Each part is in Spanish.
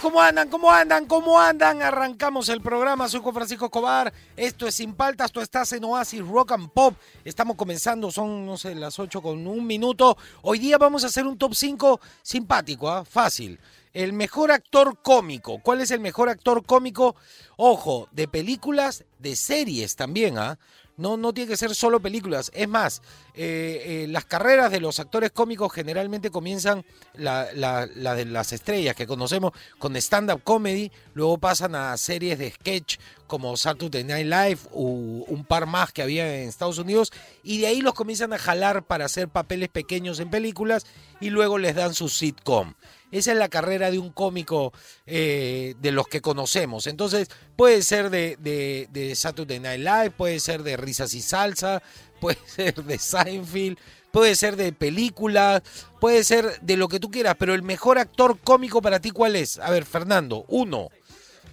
¿Cómo andan? ¿Cómo andan? ¿Cómo andan? Arrancamos el programa, soy Juan Francisco Escobar, esto es Sin Paltas, tú estás en Oasis Rock and Pop, estamos comenzando, son, no sé, las 8 con un minuto, hoy día vamos a hacer un top 5 simpático, ¿ah? fácil, el mejor actor cómico, ¿cuál es el mejor actor cómico? Ojo, de películas, de series también, ¿ah? No, no tiene que ser solo películas. Es más, eh, eh, las carreras de los actores cómicos generalmente comienzan la, la- la de las estrellas que conocemos con stand-up comedy, luego pasan a series de sketch como Saturday Night Live o un par más que había en Estados Unidos, y de ahí los comienzan a jalar para hacer papeles pequeños en películas y luego les dan su sitcom. Esa es la carrera de un cómico eh, de los que conocemos. Entonces, puede ser de, de, de Saturday Night Live, puede ser de Risas y Salsa, puede ser de Seinfeld, puede ser de películas, puede ser de lo que tú quieras, pero el mejor actor cómico para ti, ¿cuál es? A ver, Fernando, uno.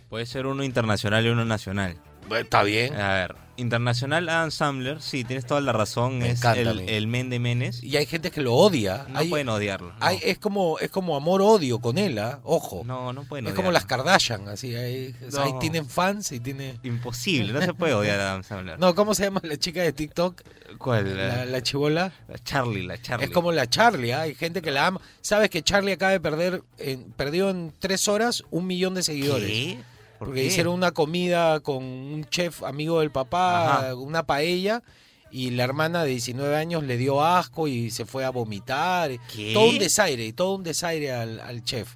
Puede ser uno internacional y uno nacional. Está bien. A ver, internacional Adam Sandler, sí, tienes toda la razón, Me es el, el men de menes. Y hay gente que lo odia. No Hay- pueden odiarlo. no. hay- es como es como amor-odio con él, ¿ah? Ojo. no, no pueden es odiarlo. como las Kardashian, así. O sea, ahí tienen fans y tiene... Imposible, no se puede odiar a Adam Sandler. No, ¿cómo se llama la chica de TikTok? ¿Cuál? La, La, la chivola. la Charlie, la Charlie. Es como la Charlie, ¿ah? hay gente que la ama. Sabes que Charlie acaba de perder, en- perdió en tres horas un millón de seguidores. ¿Qué? ¿Por Porque qué? hicieron una comida con un chef amigo del papá, Ajá. una paella, y la hermana de 19 años le dio asco y se fue a vomitar. ¿Qué? Todo un desaire, todo un desaire al, al chef.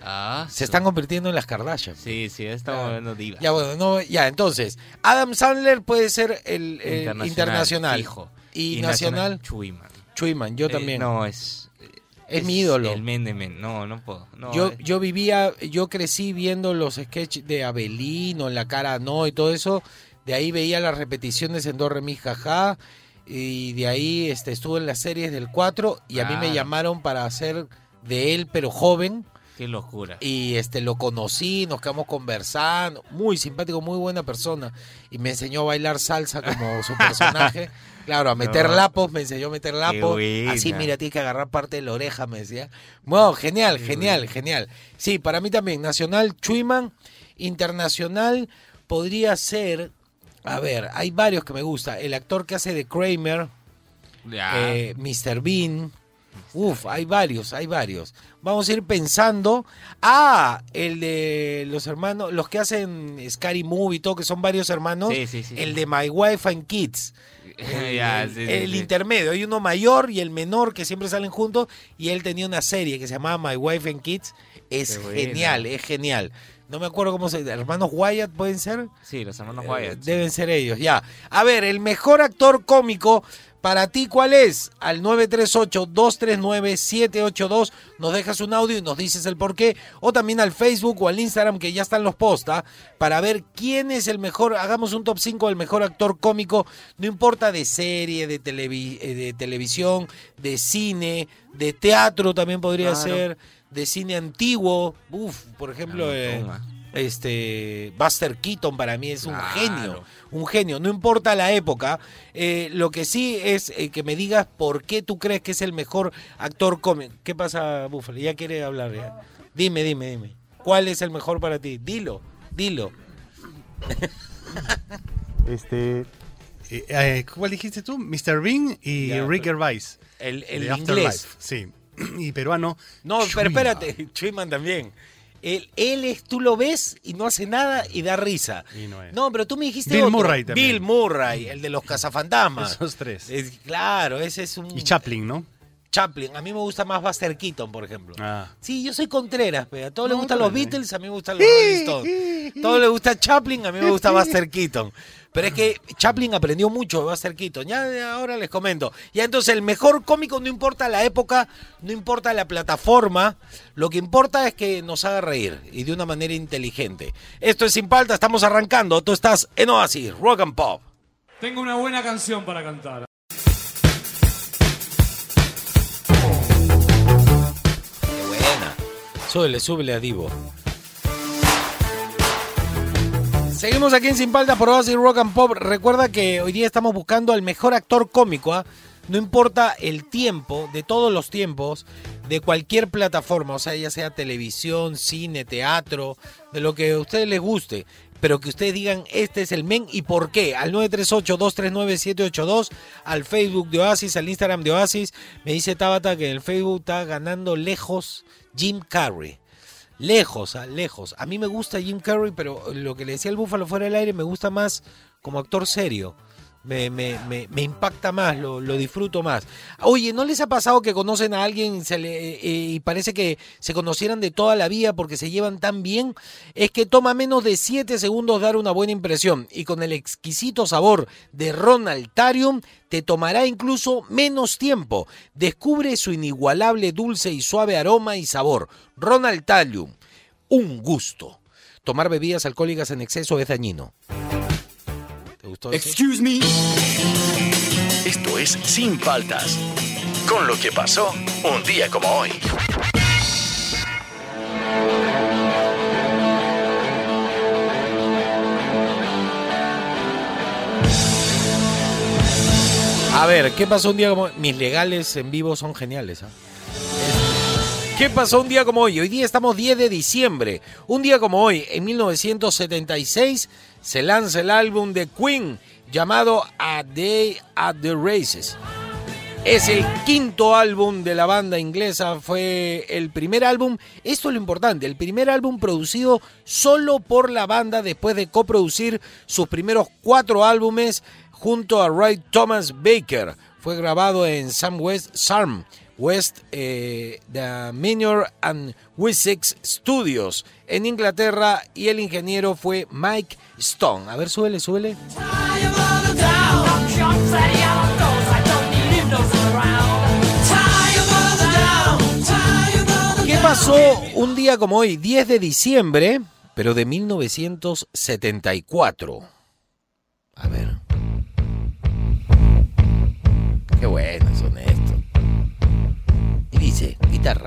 Ah, Se están convirtiendo en las Kardashian. Sí, sí, estamos Ah. hablando divas. Ya, bueno, no, ya, entonces, Adam Sandler puede ser el, el internacional. fijo. Y, nacional, Chuyman. Chuyman, yo Eh, también. no, es... Es mi ídolo. El men de men. No, no puedo. No, Yo, eh, yo vivía, yo crecí viendo los sketches de Abelino, La Cara No y todo eso. De ahí veía las repeticiones en Do, Re, Mi, Jaja. Y de ahí este, estuve en las series del 4 y a mí me llamaron para hacer de él, pero joven. Qué locura. Y este lo conocí, nos quedamos conversando. Muy simpático, muy buena persona. Y me enseñó a bailar salsa como su personaje. Claro, a meter No. lapos, me enseñó a meter lapos. Así, mira, tienes que agarrar parte de la oreja, me decía. Bueno, genial, genial, genial. Sí, para mí también. Nacional, Chuiman. Internacional podría ser. A ver, hay varios que me gusta. El actor que hace de Kramer, Ya. eh, Mr. Bean. Uf, hay varios, hay varios. Vamos a ir pensando. Ah, el de los hermanos, los que hacen Scary Movie y todo, que son varios hermanos. Sí, sí, sí, el de My Wife and Kids. El, Ya, el- sí, sí, el sí. intermedio. Hay uno mayor y el menor que siempre salen juntos. Y él tenía una serie que se llamaba My Wife and Kids. Es Qué buena. genial, es genial. No me acuerdo cómo se Hermanos Wyatt pueden ser. Sí, los hermanos Eh, Wyatt. Deben ser ellos, ya. A ver, el mejor actor cómico para ti, ¿cuál es? Al 938-239-782 nos dejas un audio y nos dices el por qué. O también al Facebook o al Instagram, que ya están los posts, ¿ah? para ver quién es el mejor. Hagamos un top 5 del mejor actor cómico, no importa de serie, de, televi- eh, de televisión, de cine, de teatro también podría Claro. ser, de cine antiguo. Uf, por ejemplo, eh. Este Buster Keaton para mí es un Claro. genio, un genio, no importa la época, eh, lo que sí es eh, que me digas por qué tú crees que es el mejor actor cómico. ¿Qué pasa, Búfalo? Ya quiere hablar ya. Dime, dime, dime. ¿Cuál es el mejor para ti? Dilo, dilo. Este. eh, eh, ¿Cuál dijiste tú? Mr. Bean y Ya, Rick pero- Gervais. El, el inglés. Afterlife, Sí. Y peruano. No, pero Chuyman. espérate, Chuyman también. Él, él es, tú lo ves y no hace nada y da risa. Y no es. No, pero tú me dijiste Bill otro. Murray también. Bill Murray, el de los cazafantasmas. Esos tres. Es- claro, ese es un... Y Chaplin, ¿no? Chaplin. A mí me gusta más Buster Keaton, por ejemplo. Ah. Sí, yo soy Contreras, pero a todos les No, gustan está los. Beatles, a mí me gustan los Rolling Stones. A todos les gusta Chaplin, a mí me gusta Buster Keaton. Pero es que Chaplin aprendió mucho de Buster Keaton. Ya ya ahora les comento. Ya entonces el mejor cómico no importa la época, no importa la plataforma. Lo que importa es que nos haga reír y de una manera inteligente. Esto es Sin Palta, estamos arrancando. Tú estás en Oasis, Rock and Pop. Tengo una buena canción para cantar. Qué buena. Súbele, súbele a Divo. Seguimos aquí en Sin Paltas por Oasis Rock and Pop. Recuerda que hoy día estamos buscando al mejor actor cómico. ¿ah? No importa el tiempo, de todos los tiempos, de cualquier plataforma, o sea, ya sea televisión, cine, teatro, de lo que a ustedes les guste. Pero que ustedes digan, este es el men y por qué. Al 938-239-782, al Facebook de Oasis, al Instagram de Oasis. Me dice Tabata que en el Facebook está ganando lejos Jim Carrey. Lejos, ah, lejos. A mí me gusta Jim Carrey, pero lo que le decía el Búfalo fuera del aire me gusta más como actor serio. Me, impacta más, lo, disfruto más. Oye, ¿no les ha pasado que conocen a alguien se le, eh, y parece que se conocieran de toda la vida porque se llevan tan bien? Es que toma menos de 7 segundos dar una buena impresión y con el exquisito sabor de Ronaldarium te tomará incluso menos tiempo. Descubre su inigualable dulce y suave aroma y sabor. Ronaldarium, un gusto. Tomar bebidas alcohólicas en exceso es dañino. ¿Te gustó eso? Excuse me. Esto es Sin Paltas. Con lo que pasó un día como hoy. A ver, ¿qué pasó un día como Mis legales en vivo son geniales. ¿ah? ¿Qué pasó un día como hoy? Hoy día estamos 10 de diciembre. Un día como hoy, en 1976, se lanza el álbum de Queen llamado A Day at the Races. Es el quinto álbum de la banda inglesa, fue el primer álbum, esto es lo importante, el primer álbum producido solo por la banda después de coproducir sus primeros cuatro álbumes junto a Ray Thomas Baker. Fue grabado en Sam West Sarm, West eh, The Minor and Wessex Studios en Inglaterra y el ingeniero fue Mike Stone. A ver, súbele, súbele. ¿Qué pasó un día como hoy, 10 de diciembre, pero de 1974? A ver. Qué buenos son Estos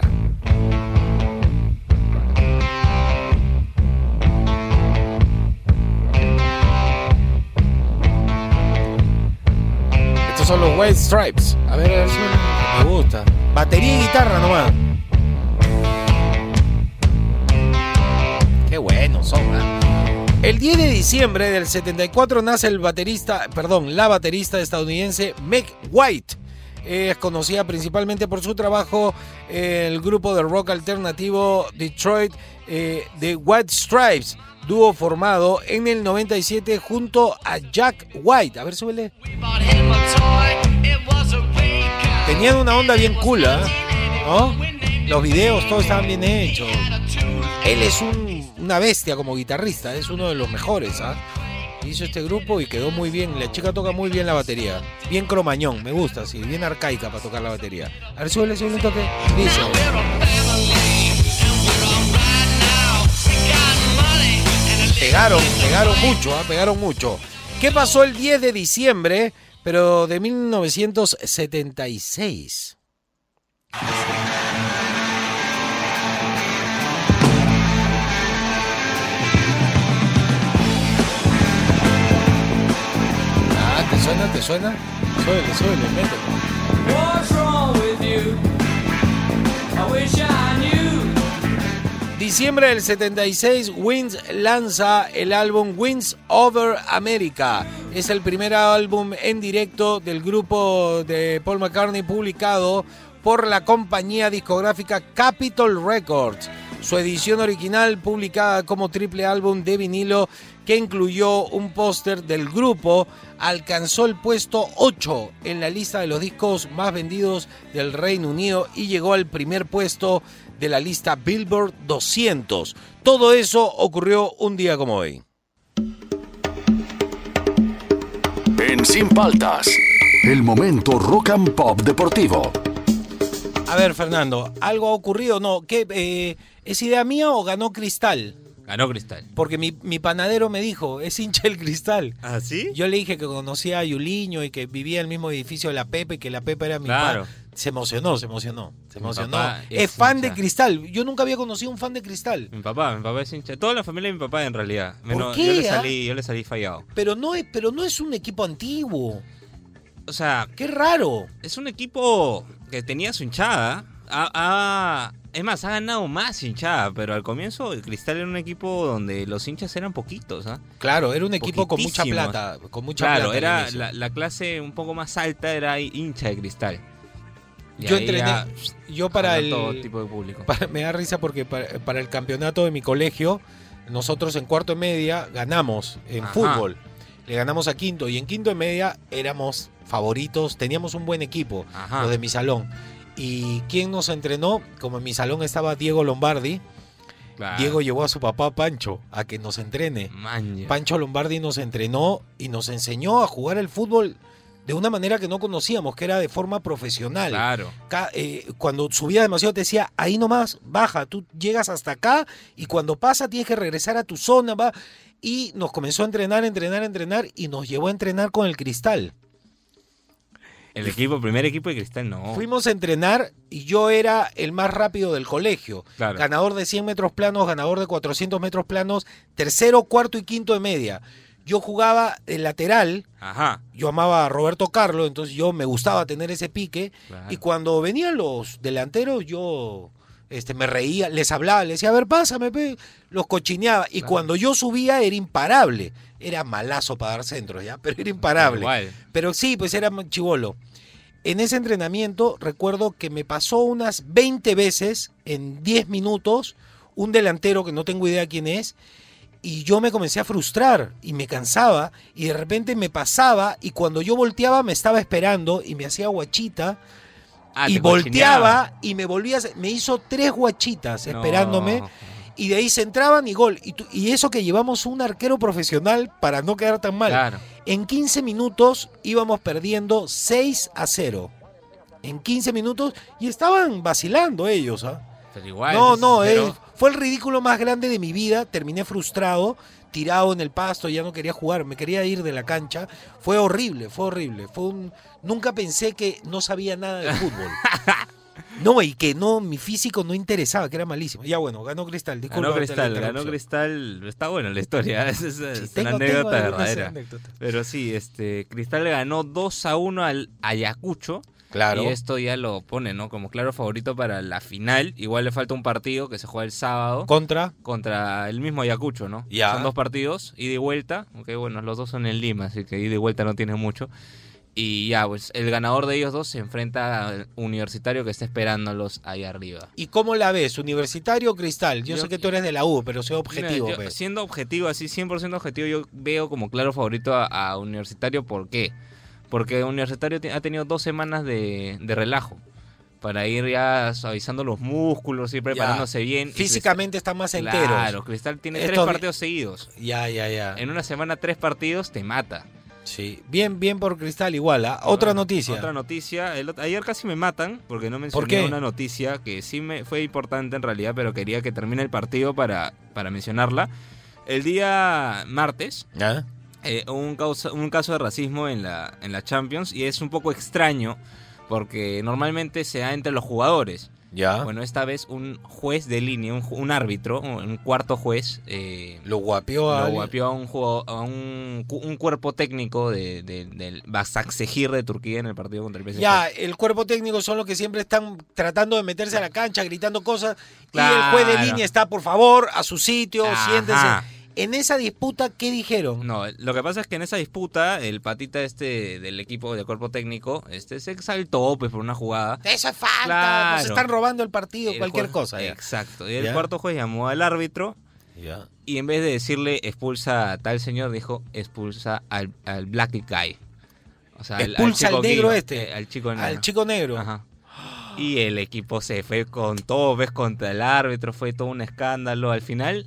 son los White Stripes. A ver, a ver si me gusta. Batería y guitarra nomás. Qué buenos son, ¿eh? El 10 de diciembre del 74 nace el baterista, perdón, la baterista estadounidense Meg White. Es conocida principalmente por su trabajo en el grupo de rock alternativo Detroit eh, White Stripes, dúo formado en el 97 junto a Jack White. A ver, súbele. Tenían una onda bien cool, ¿eh? ¿no? Los videos, todos estaban bien hechos. Él es un, una bestia como guitarrista, es uno de los mejores. ¿ah? Hizo este grupo y quedó muy bien. La chica toca muy bien la batería. Bien cromañón, me gusta, sí, bien arcaica para tocar la batería. A ver, súbele un toque. Dice. Pegaron, pegaron mucho, ¿ah? pegaron mucho. ¿Qué pasó el 10 de diciembre, pero de 1976? Suena? ¿Te suena? I knew. Diciembre del 76, Wings lanza el álbum Wings Over America. Es el primer álbum en directo del grupo de Paul McCartney publicado por la compañía discográfica Capitol Records. Su edición original, publicada como triple álbum de vinilo que incluyó un póster del grupo, alcanzó el puesto 8 en la lista de los discos más vendidos del Reino Unido y llegó al primer puesto de la lista Billboard 200. Todo eso ocurrió un día como hoy. En Sin Paltas, el momento rock and pop deportivo. A ver, Fernando, ¿algo ha ocurrido? No, ¿qué, eh, ¿es idea mía o ganó Cristal? Ganó Cristal. Porque mi, mi panadero me dijo, es hincha del Cristal. ¿Ah, sí? Yo le dije que conocía a Yuliño y que vivía en el mismo edificio de la Pepe, que la Pepe era mi Claro. pa- Se emocionó, se emocionó, se Mi emocionó. Es, es fan de. Cristal. Yo nunca había conocido un fan de Cristal. Mi papá, mi papá es hincha. Toda la familia de mi papá en realidad. Menos- qué, Yo le ah? salí, yo le salí fallado. Pero no es, pero no es un equipo antiguo. O sea, Qué raro. es un equipo que tenía su hinchada. Ha- ha- es más, ha ganado más hinchada, pero al comienzo el Cristal era un equipo donde los hinchas eran poquitos. ¿ah? Claro, era un equipo con mucha plata, con mucha Claro, plata. era la, la clase un poco más alta era hincha de Cristal. Y Yo entrené, ya yo para el, todo tipo de público. para- me da risa porque para, para el campeonato de mi colegio, nosotros en cuarto de media ganamos en Ajá. fútbol. Le ganamos a quinto y en quinto de media éramos favoritos, teníamos un buen equipo, Ajá. lo de mi salón. ¿Y quién nos entrenó? Como en mi salón estaba Diego Lombardi, Claro. Diego llevó a su papá Pancho a que nos entrene. Maña. Pancho Lombardi nos entrenó y nos enseñó a jugar el fútbol de una manera que no conocíamos, que era de forma profesional. Claro. Eh, cuando subía demasiado te decía, ahí nomás, baja, tú llegas hasta acá y cuando pasa tienes que regresar a tu zona, va. Y nos comenzó a entrenar, entrenar, entrenar y nos llevó a entrenar con el cristal. El equipo, primer equipo de Cristal no. Fuimos a entrenar y yo era el más rápido del colegio. Claro. Ganador de 100 metros planos, ganador de 400 metros planos, tercero, cuarto y quinto de media. Yo jugaba el lateral, Ajá. yo amaba a Roberto Carlos, entonces yo me gustaba tener ese pique. Claro. Y cuando venían los delanteros, yo este, me reía, les hablaba, les decía, a ver, pásame, pe", los cochineaba. Y Claro. cuando yo subía era imparable. Era malazo para dar centros, ¿ya? Pero era imparable. Igual. Pero sí, pues era chivolo. En ese entrenamiento recuerdo que me pasó unas 20 veces en 10 minutos un delantero que no tengo idea quién es y yo me comencé a frustrar y me cansaba y de repente me pasaba y cuando yo volteaba me estaba esperando y me hacía guachita Ah, y te volteaba cochineaba. y me volvía me hizo tres guachitas No. esperándome y de ahí se entraban y gol y, eso que llevamos un arquero profesional para no quedar tan mal Claro. en 15 minutos íbamos perdiendo 6 a 0. En 15 minutos y estaban vacilando ellos. ¿ah? Pero igual. no, no, pero- eh, fue el ridículo más grande de mi vida. Terminé frustrado, tirado en el pasto, ya no quería jugar, me quería ir de la cancha. Fue horrible, fue horrible. Fue un... Nunca pensé que no sabía nada de fútbol. No, y que no, mi físico no interesaba, que era malísimo. Ya bueno, ganó Cristal, disculpa. Ganó Cristal, ganó. Cristal. Está buena la historia. Es, es- Sí, es tengo- una anécdota verdadera. Pero sí, este, Cristal ganó 2 a 1 al Ayacucho. Claro. Y esto ya lo pone, ¿no? Como claro favorito para la final. Igual le falta un partido que se juega el sábado Contra. contra el mismo Ayacucho, ¿no? Ya. Son dos partidos, ida y vuelta. Aunque bueno, los dos son en Lima, así que ida y vuelta no tiene mucho. Y ya, pues el ganador de ellos dos se enfrenta al universitario que está esperándolos ahí arriba. ¿Y cómo la ves? ¿Universitario o Cristal? Yo, Yo- sé que tú eres de la U, pero soy objetivo. Mira, yo, pues. siendo objetivo, así 100% objetivo, yo veo como claro favorito a, a Universitario. ¿Por qué? Porque Universitario ha tenido dos semanas de, de relajo para ir ya suavizando los músculos, ir preparándose bien. Físicamente están más enteros. Claro, Cristal tiene tres partidos seguidos. Ya, ya, ya. En una semana, tres partidos te mata. Sí. Bien, bien por Cristal igual. ¿ah? Otra noticia. Otra noticia. el ayer casi me matan porque no mencioné qué? una noticia que sí me fue importante en realidad, pero quería que termine el partido para, para mencionarla. El día martes ¿Ya? eh, hubo un, causa- un caso de racismo en la, en la Champions y es un poco extraño porque normalmente se da entre los jugadores. ¿Ya? Bueno, esta vez un juez de línea, un, ju- un árbitro, un, cuarto juez, eh, Lo guapió a lo guapió a un, juego- a un, un cuerpo técnico de, de- del Basaksehir de Turquía en el partido contra el PSG. Ya, el cuerpo técnico son los que siempre están tratando de meterse a la cancha, gritando cosas. Y el juez de línea está, por favor, a su sitio, Ajá. siéntese. En esa disputa, ¿qué dijeron? No, lo que pasa es que en esa disputa, el patita este del equipo del cuerpo técnico, este se exaltó pues por una jugada. Eso es falta, Claro. nos están robando el partido, El cualquier juez- cosa. Ya. Exacto. Y el Ya. cuarto juez llamó al árbitro Ya. y en vez de decirle expulsa a tal señor, dijo expulsa al, al black guy. O sea, al- Expulsa al chico negro este. eh, al chico negro. Al chico negro. Ajá. Y el equipo se fue con todo, ves, contra el árbitro, fue todo un escándalo. Al final,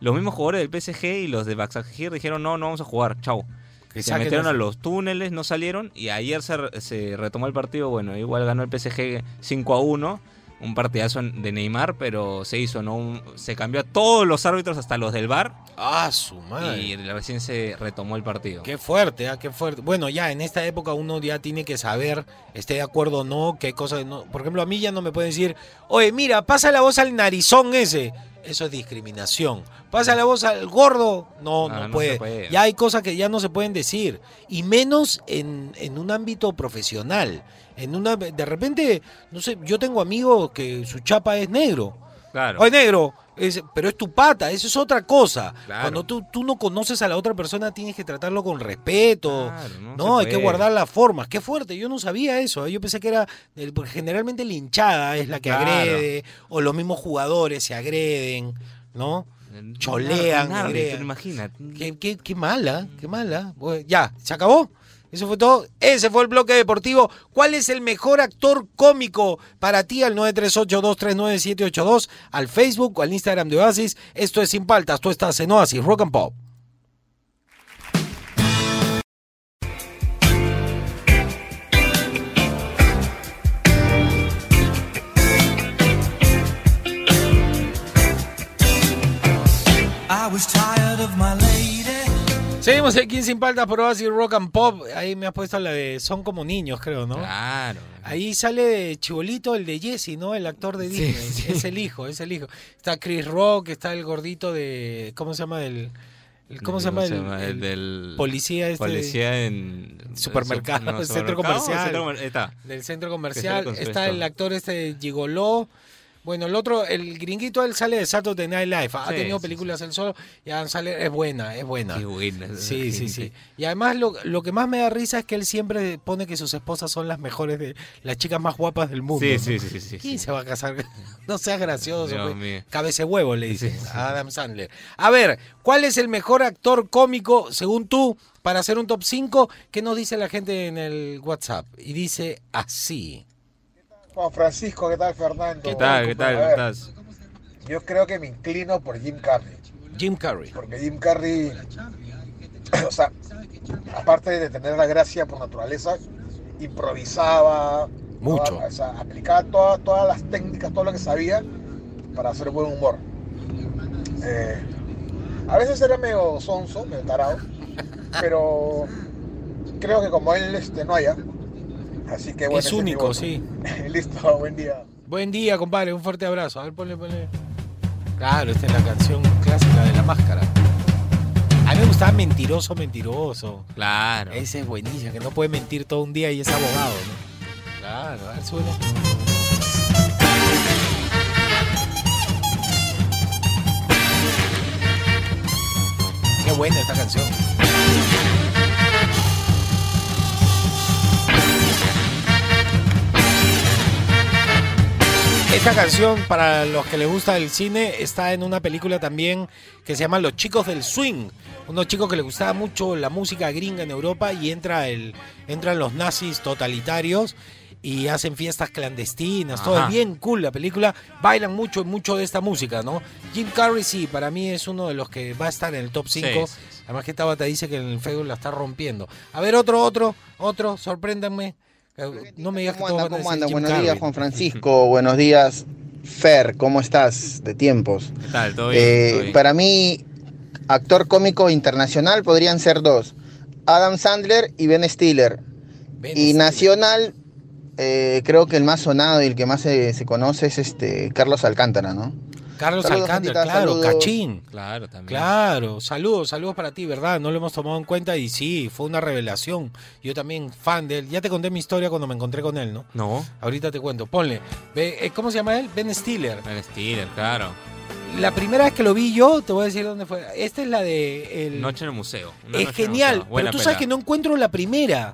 los mismos jugadores del PSG y los de Baxagir dijeron, no, no vamos a jugar, chau. Que Se metieron los- a los túneles, no salieron y ayer se, se retomó el partido. Bueno, igual ganó el PSG 5 a 1. un partidazo de Neymar, pero se hizo, ¿no? Un- se cambió a todos los árbitros, hasta los del bar, Ah, su madre. y recién se retomó el partido. Qué fuerte, ah, qué fuerte. Bueno, ya en esta época uno ya tiene que saber, esté de acuerdo o no, qué cosas no. Por ejemplo, a mí ya no me pueden decir, oye, mira, pasa la voz al narizón ese. Eso es discriminación. Pasa la voz al gordo. No, No, no, no se puede. puede. Ya hay cosas que ya no se pueden decir. Y menos en, en un ámbito profesional. En una, de repente, no sé, yo tengo amigos que su chapa es negro. Claro. Oye, negro, es- pero es tu pata, eso es otra cosa. Claro. Cuando tú, tú no conoces a la otra persona, tienes que tratarlo con respeto. Claro, no hay que guardar las formas. Qué fuerte, yo no sabía eso. ¿eh? Yo pensé que era. Porque generalmente la hinchada es la que Claro. agrede, o los mismos jugadores se agreden, ¿no? cholean, árbitro, agregan. imagínate. Qué, qué, qué mala, qué mala. Ya, ¿se acabó? Eso fue todo. Ese fue el bloque deportivo. ¿Cuál es el mejor actor cómico para ti? Al 938239782, al Facebook o al Instagram de Oasis. Esto es Sin Paltas. Tú estás en Oasis Rock and Pop. I was tired of my. Seguimos aquí Sin Paltas por Oasis Rock and Pop. Ahí me has puesto la de Son como niños, creo, ¿no? Claro. Ahí sale de Chibolito el de Jesse, ¿no? El actor de Disney. sí. Es el hijo, es el hijo. Está Chris Rock, está el gordito de. ¿Cómo se llama? El, el- ¿Cómo se llama? El, el del policía este policía en Supermercado, no, centro comercial. centro está. del centro comercial. Está el actor este Gigoló. Bueno, el otro, el gringuito, él sale de Saturday Night Live. Ha Sí, tenido sí, películas él solo. Ya sale, es buena, es buena. Buena Sí, sí, sí. Y además lo, lo que más me da risa es que él siempre pone que sus esposas son las mejores, de las chicas más guapas del mundo. Sí, ¿no? sí, sí, sí, ¿Quién sí. se va a casar? No seas gracioso. Pues. Cabece huevo, le dice Sí, sí. a Adam Sandler. A ver, ¿cuál es el mejor actor cómico, según tú, para hacer un top 5? ¿Qué nos dice la gente en el WhatsApp? Y dice así. Juan Francisco, ¿qué tal Fernando? ¿Qué tal? ¿Qué tal? ¿Cómo estás? Yo creo que me inclino por Jim Carrey, Jim Carrey. porque Jim Carrey, o sea, aparte de tener la gracia por naturaleza, improvisaba, Mucho. ¿no? o sea, aplicaba toda- todas las técnicas, todo lo que sabía para hacer buen humor. Eh, a veces era medio sonso, medio tarado, pero creo que como él este, no haya, así que bueno. es único, sí. Listo, buen día. Buen día, compadre. Un fuerte abrazo. A ver, ponle, ponle. Claro, esta es la canción clásica de la máscara. A mí me gustaba Mentiroso, Mentiroso. Claro. Ese es buenísimo, que no puede mentir todo un día y es abogado, ¿no? Claro, a ver, suena. Qué buena esta canción. Esta canción, para los que les gusta el cine, está en una película también que se llama Los Chicos del Swing. Unos chicos que les gustaba mucho la música gringa en Europa y entra el, entran los nazis totalitarios y hacen fiestas clandestinas. Todo es bien cool la película. Bailan mucho, mucho de esta música, ¿no? Jim Carrey, sí, para mí es uno de los que va a estar en el top 5. Sí, sí, sí. Además que Tabata dice que en el Facebook la está rompiendo. A ver, otro, otro, otro, sorpréndanme. No me digas ¿Cómo anda? ¿Cómo anda? Buenos días, Juan Francisco. Buenos días, Fer. ¿Cómo estás? De tiempos. ¿Qué tal? ¿Todo bien? Eh, ¿Todo bien? para mí, actor cómico internacional podrían ser dos: Adam Sandler y Ben Stiller. Ben Y Stiller. nacional, eh, creo que el más sonado y el que más se, se conoce es este Carlos Alcántara, ¿no? Carlos Alcántara, claro, saludos. Cachín. Claro, también. Claro, saludos, saludos para ti, ¿verdad? No lo hemos tomado en cuenta y sí, fue una revelación. Yo también fan de él. Ya te conté mi historia cuando me encontré con él, ¿no? No. Ahorita te cuento. Ponle. Eh, ¿Cómo se llama él? Ben Stiller. Ben Stiller, claro. La primera vez que lo vi yo, te voy a decir dónde fue. Esta es la de... El... Noche en el museo. Una es genial, museo. pero tú pela. sabes que no encuentro la primera.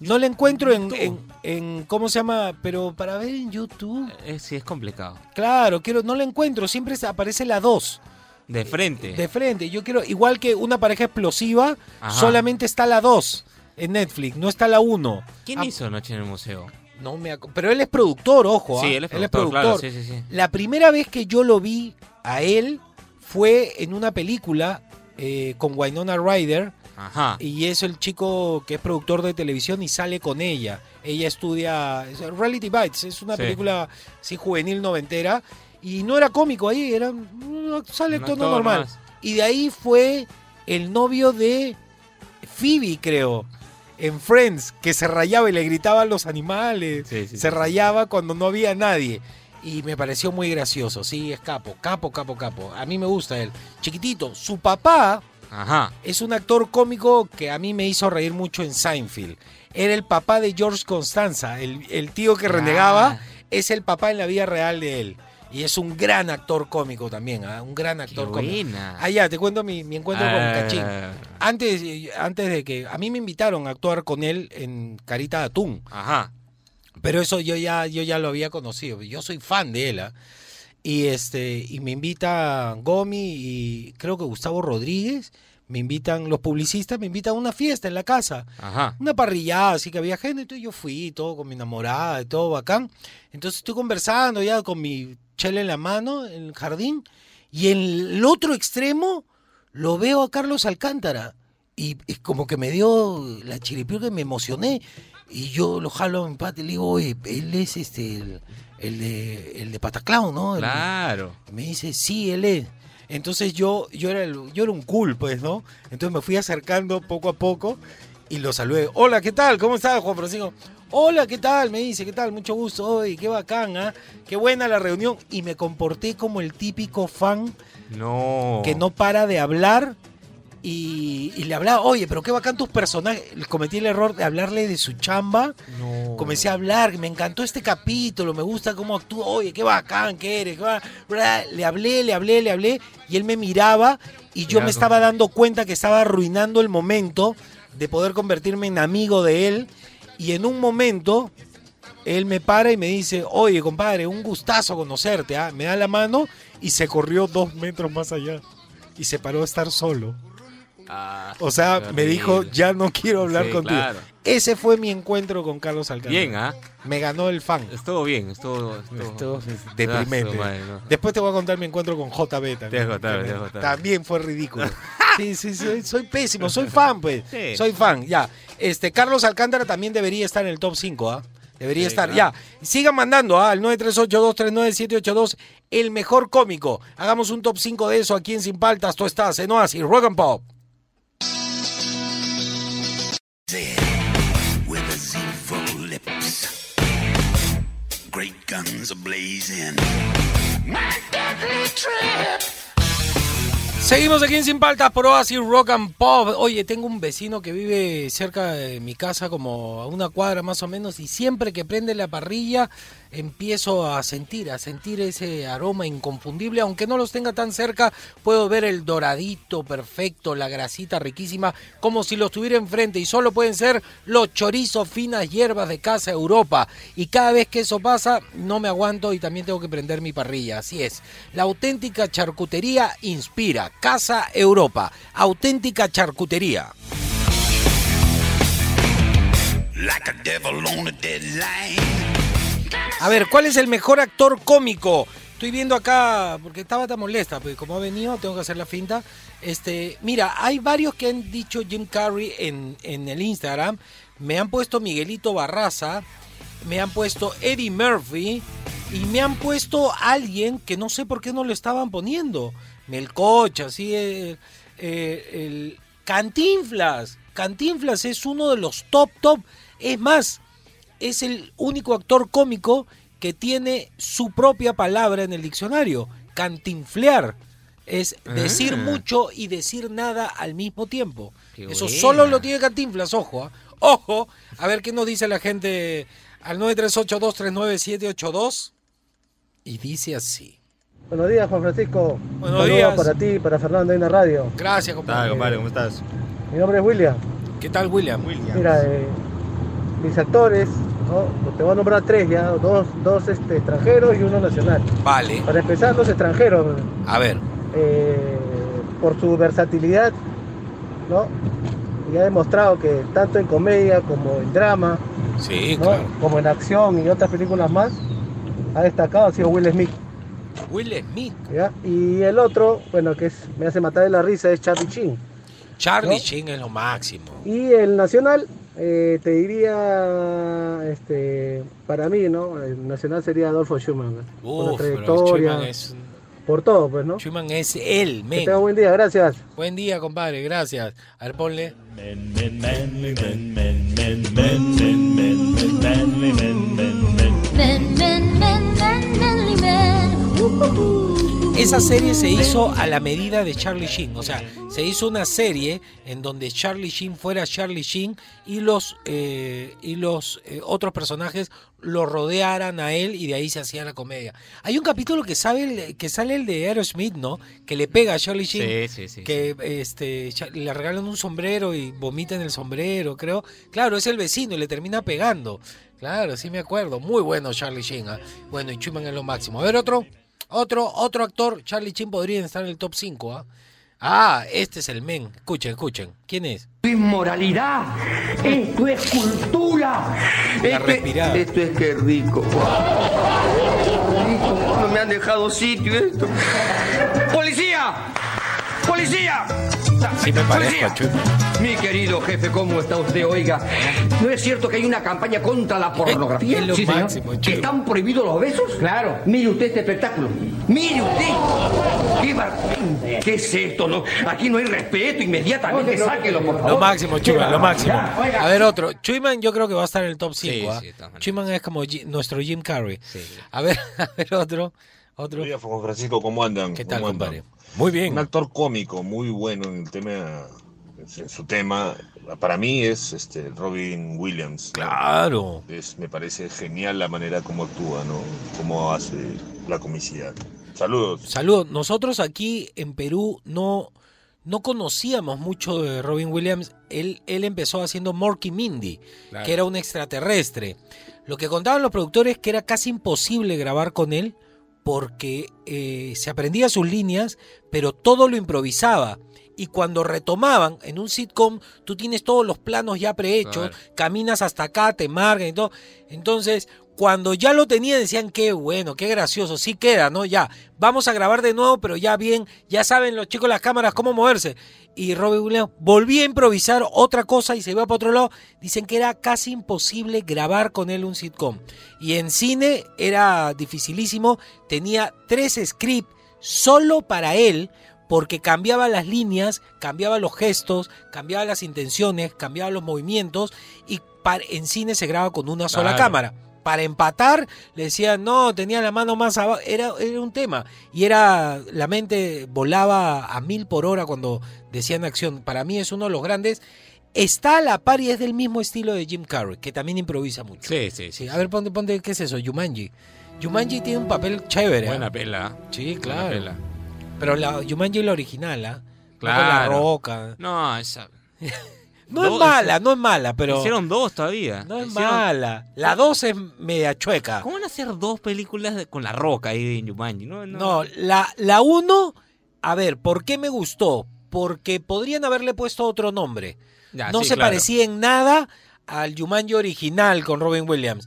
No la encuentro en, en, en- ¿Cómo se llama? Pero para ver en YouTube. Eh, sí, es complicado. Claro, quiero, no la encuentro. Siempre aparece la 2. De frente. De frente. Yo quiero, igual que una pareja explosiva, Ajá. solamente está la 2 en Netflix, no está la 1. ¿Quién Ah, hizo Noche en el museo? No me Pero él es productor, ojo. Sí, ¿ah? él es productor, claro, sí, sí, sí. La primera vez que yo lo vi a él fue en una película eh, con Winona Ryder Ajá. Y es el chico que es productor de televisión y sale con ella. Ella estudia es Reality Bites, es una Sí. película sí, juvenil noventera. Y no era cómico ahí, era sale tono actor normal. más. Y de ahí fue el novio de Phoebe, creo, en Friends, que se rayaba y le gritaba a los animales. Sí, sí, se sí. rayaba cuando no había nadie. Y me pareció muy gracioso, sí, es capo, capo, capo, capo. A mí me gusta él. Chiquitito, su papá Ajá. es un actor cómico que a mí me hizo reír mucho en Seinfeld. Era el papá de George Constanza, el, el tío que renegaba, Ah. es el papá en la vida real de él. Y es un gran actor cómico también, ¿ah? un gran Qué actor cómico. buena. Ah, ya, te cuento mi, mi encuentro con Ah. Cachín. Antes, eh, antes de que... A mí me invitaron a actuar con él en Carita de Atún. Ajá. Pero eso yo ya, yo ya lo había conocido. Yo soy fan de él. ¿ah? Y este, y me invita Gomi y creo que Gustavo Rodríguez. Me invitan, los publicistas me invitan a una fiesta en la casa. Ajá. Una parrillada, así que había gente. Entonces yo fui, todo con mi enamorada, y todo bacán. Entonces estoy conversando ya con mi chela en la mano en el jardín. Y en el otro extremo lo veo a Carlos Alcántara. Y, y como que me dio la chiripió que me emocioné. Y yo lo jalo a mi pata y le digo, oye, él es este, el, el de, el de Pataclown, ¿no? El- Claro. me dice, sí, él es. Entonces yo, yo, era, el- yo era un cool, pues, ¿no? Entonces me fui acercando poco a poco y lo saludé. Hola, ¿qué tal? ¿Cómo estás, Juan Francisco? Hola, ¿qué tal? Me dice, ¿qué tal? Mucho gusto. Oye, qué bacán, ¿ah? Qué buena la reunión. Y me comporté como el típico fan No. que no para de hablar y, y le hablaba, oye, pero qué bacán tus personajes. Cometí el error de hablarle de su chamba. No. Comencé a hablar, me encantó este capítulo, me gusta cómo actúa, oye, qué bacán que eres. Le hablé, le hablé, le hablé, y él me miraba y yo me estaba dando cuenta que estaba arruinando el momento de poder convertirme en amigo de él. Y en un momento, él me para y me dice, oye, compadre, un gustazo conocerte, ¿ah?". me da la mano y se corrió dos metros más allá. Y se paró a estar solo. Ah, O sea, me dijo, ya no quiero hablar Sí, contigo. claro. Ese fue mi encuentro con Carlos Alcántara. Bien, ¿ah? Me ganó el fan. Estuvo bien, estuvo. estuvo- Estuvo deprimente. su madre, no. Después te voy a contar mi encuentro con JB también. Te vas a contar, te vas a Tremendo. contar. También fue ridículo. Sí, sí, soy, soy pésimo, soy fan, pues. Sí. Soy fan, ya. Este, Carlos Alcántara también debería estar en el top 5, ¿ah? Debería Sí, estar, claro. ya. Sigan mandando ¿ah? al 938239782 el mejor cómico. Hagamos un top 5 de eso aquí en Sin Paltas. Tú estás en Oasis, Rock and Pop. Guns are blazing. My deadly trip. Seguimos aquí en Sin Paltas por Oasis Rock and Pop. Oye, tengo un vecino que vive cerca de mi casa, como a una cuadra más o menos, y siempre que prende la parrilla empiezo a sentir, a sentir ese aroma inconfundible. Aunque no los tenga tan cerca, puedo ver el doradito perfecto, la grasita riquísima, como si los tuviera enfrente. Y solo pueden ser los chorizos finas hierbas de Casa Europa. Y cada vez que eso pasa, no me aguanto y también tengo que prender mi parrilla. Así es. La auténtica charcutería inspira. Casa Europa. Auténtica charcutería. A ver, ¿cuál es el mejor actor cómico? Estoy viendo acá, porque estaba tan molesta, porque como ha venido, tengo que hacer la finta. Este, mira, hay varios que han dicho Jim Carrey en, en el Instagram. Me han puesto Miguelito Barraza, me han puesto Eddie Murphy y me han puesto alguien que no sé por qué no lo estaban poniendo. Melcocha, así, eh, eh, el Cantinflas. Cantinflas es uno de los top, top. Es más, es el único actor cómico que tiene su propia palabra en el diccionario, cantinflear. Es decir Ah. mucho y decir nada al mismo tiempo. Qué Eso buena. solo lo tiene Cantinflas, ojo. ¿ah? Ojo, a ver qué nos dice la gente al 938239782. Y dice así. Buenos días, Juan Francisco. Buenos Saludos días. para ti y para Fernando en la radio. Gracias, compadre. ¿Cómo estás? Mi nombre es William. ¿Qué tal, William? Mira, eh, mis actores, ¿no? te voy a nombrar tres ya, dos, dos este, extranjeros y uno nacional. Vale. Para empezar, los extranjeros, A ver. eh, por su versatilidad, ¿no? Y ha demostrado que tanto en comedia como en drama, Sí, ¿no? claro. como en acción y otras películas más, ha destacado, ha sido Will Smith. Will Smith. ¿ya? Y el otro, bueno, que es, me hace matar de la risa, es Charlie Chin. Charlie ¿no? Sheen es lo máximo. Y el nacional, eh, te diría, este, para mí, ¿no? El nacional sería Adolfo Schumann. ¿no? por la trayectoria, Schumann es, por todo, pues, ¿no? Schumann es él, Que men. tenga buen día, gracias. Buen día, compadre, gracias. A ver, ponle. Esa serie se hizo a la medida de Charlie Sheen, o sea, se hizo una serie en donde Charlie Sheen fuera Charlie Sheen y los eh, y los eh, otros personajes lo rodearan a él y de ahí se hacía la comedia. Hay un capítulo que sabe el- que sale el de Aerosmith, ¿no? Que le pega a Charlie Sheen Sí, sí, sí. que este le regalan un sombrero y vomita en el sombrero, creo. Claro, es el vecino y le termina pegando. Claro, sí me acuerdo. Muy bueno Charlie Sheen. ¿ah? Bueno, y Schumann es lo máximo. A ver, otro, otro, otro actor. Charlie Sheen podría estar en el top 5. ¿ah? Ah, este es el men. Escuchen, escuchen. ¿Quién es? inmoralidad. Esto es cultura. La Esto, respirada. es, esto es que rico. No me han dejado sitio esto. ¡Policía! ¡Policía! Sí me parezco. Mi querido jefe, ¿cómo está usted? Oiga, ¿no es cierto que hay una campaña contra la pornografía? Es lo Sí, señor. máximo, ¿Que chico. están prohibidos los besos? Claro. Mire usted este espectáculo. Mire usted. ¿Qué, bar- ¿Qué es esto? No, aquí no hay respeto. Inmediatamente sáquelo, por favor. Lo máximo, Schumann, lo máximo. Ya, oiga. A ver, otro. Schumann yo creo que va a estar en el top 5. Sí, ¿ah? sí. Schumann es como nuestro Jim Carrey. Sí. A ver, a ver, otro. Otro. Oiga, Juan Francisco, ¿cómo andan? ¿Qué tal, compadre? Muy bien. Un actor cómico muy bueno en el tema, en su tema, para mí es este Robin Williams. Claro. Es, me parece genial la manera como actúa, ¿no? Cómo hace la comicidad. Saludos. Saludos. Nosotros aquí en Perú no, no conocíamos mucho de Robin Williams. Él, él empezó haciendo Morky Mindy, Claro. que era un extraterrestre. Lo que contaban los productores que era casi imposible grabar con él porque eh, se aprendía sus líneas, pero todo lo improvisaba. Y cuando retomaban en un sitcom, tú tienes todos los planos ya prehechos, caminas hasta acá, te marcan y todo. Entonces, cuando ya lo tenían, decían, qué bueno, qué gracioso, sí queda, ¿no? Ya, vamos a grabar de nuevo, pero ya bien, ya saben los chicos las cámaras cómo moverse. Y Robin Williams volvía a improvisar otra cosa y se iba para otro lado. Dicen que era casi imposible grabar con él un sitcom. Y en cine era dificilísimo, tenía tres scripts solo para él, porque cambiaba las líneas, cambiaba los gestos, cambiaba las intenciones, cambiaba los movimientos y en cine se graba con una sola Claro. cámara. Para empatar, le decían, no, tenía la mano más abajo. Era, era un tema. Y era, la mente volaba a mil por hora cuando decían acción. Para mí es uno de los grandes. Está a la par y es del mismo estilo de Jim Carrey, que también improvisa mucho. Sí, sí, sí. Sí, a ver, ponte, ponte, ¿qué es eso? Jumanji. Jumanji tiene un papel chévere. ¿ah? Buena pela. Sí, Buena claro. pela. Pero la Jumanji es la original, ¿ah? No con la Claro. roca. No, esa. No es Dos- mala, no es mala, pero. Hicieron dos todavía. No es Hicieron- mala. La 2 es media chueca. ¿Cómo van a hacer dos películas de- con la roca ahí en Jumanji? No, no. No, la, la 1, a ver, ¿por qué me gustó? Porque podrían haberle puesto otro nombre. Ya, no sí, se claro. parecía en nada al Jumanji original con Robin Williams.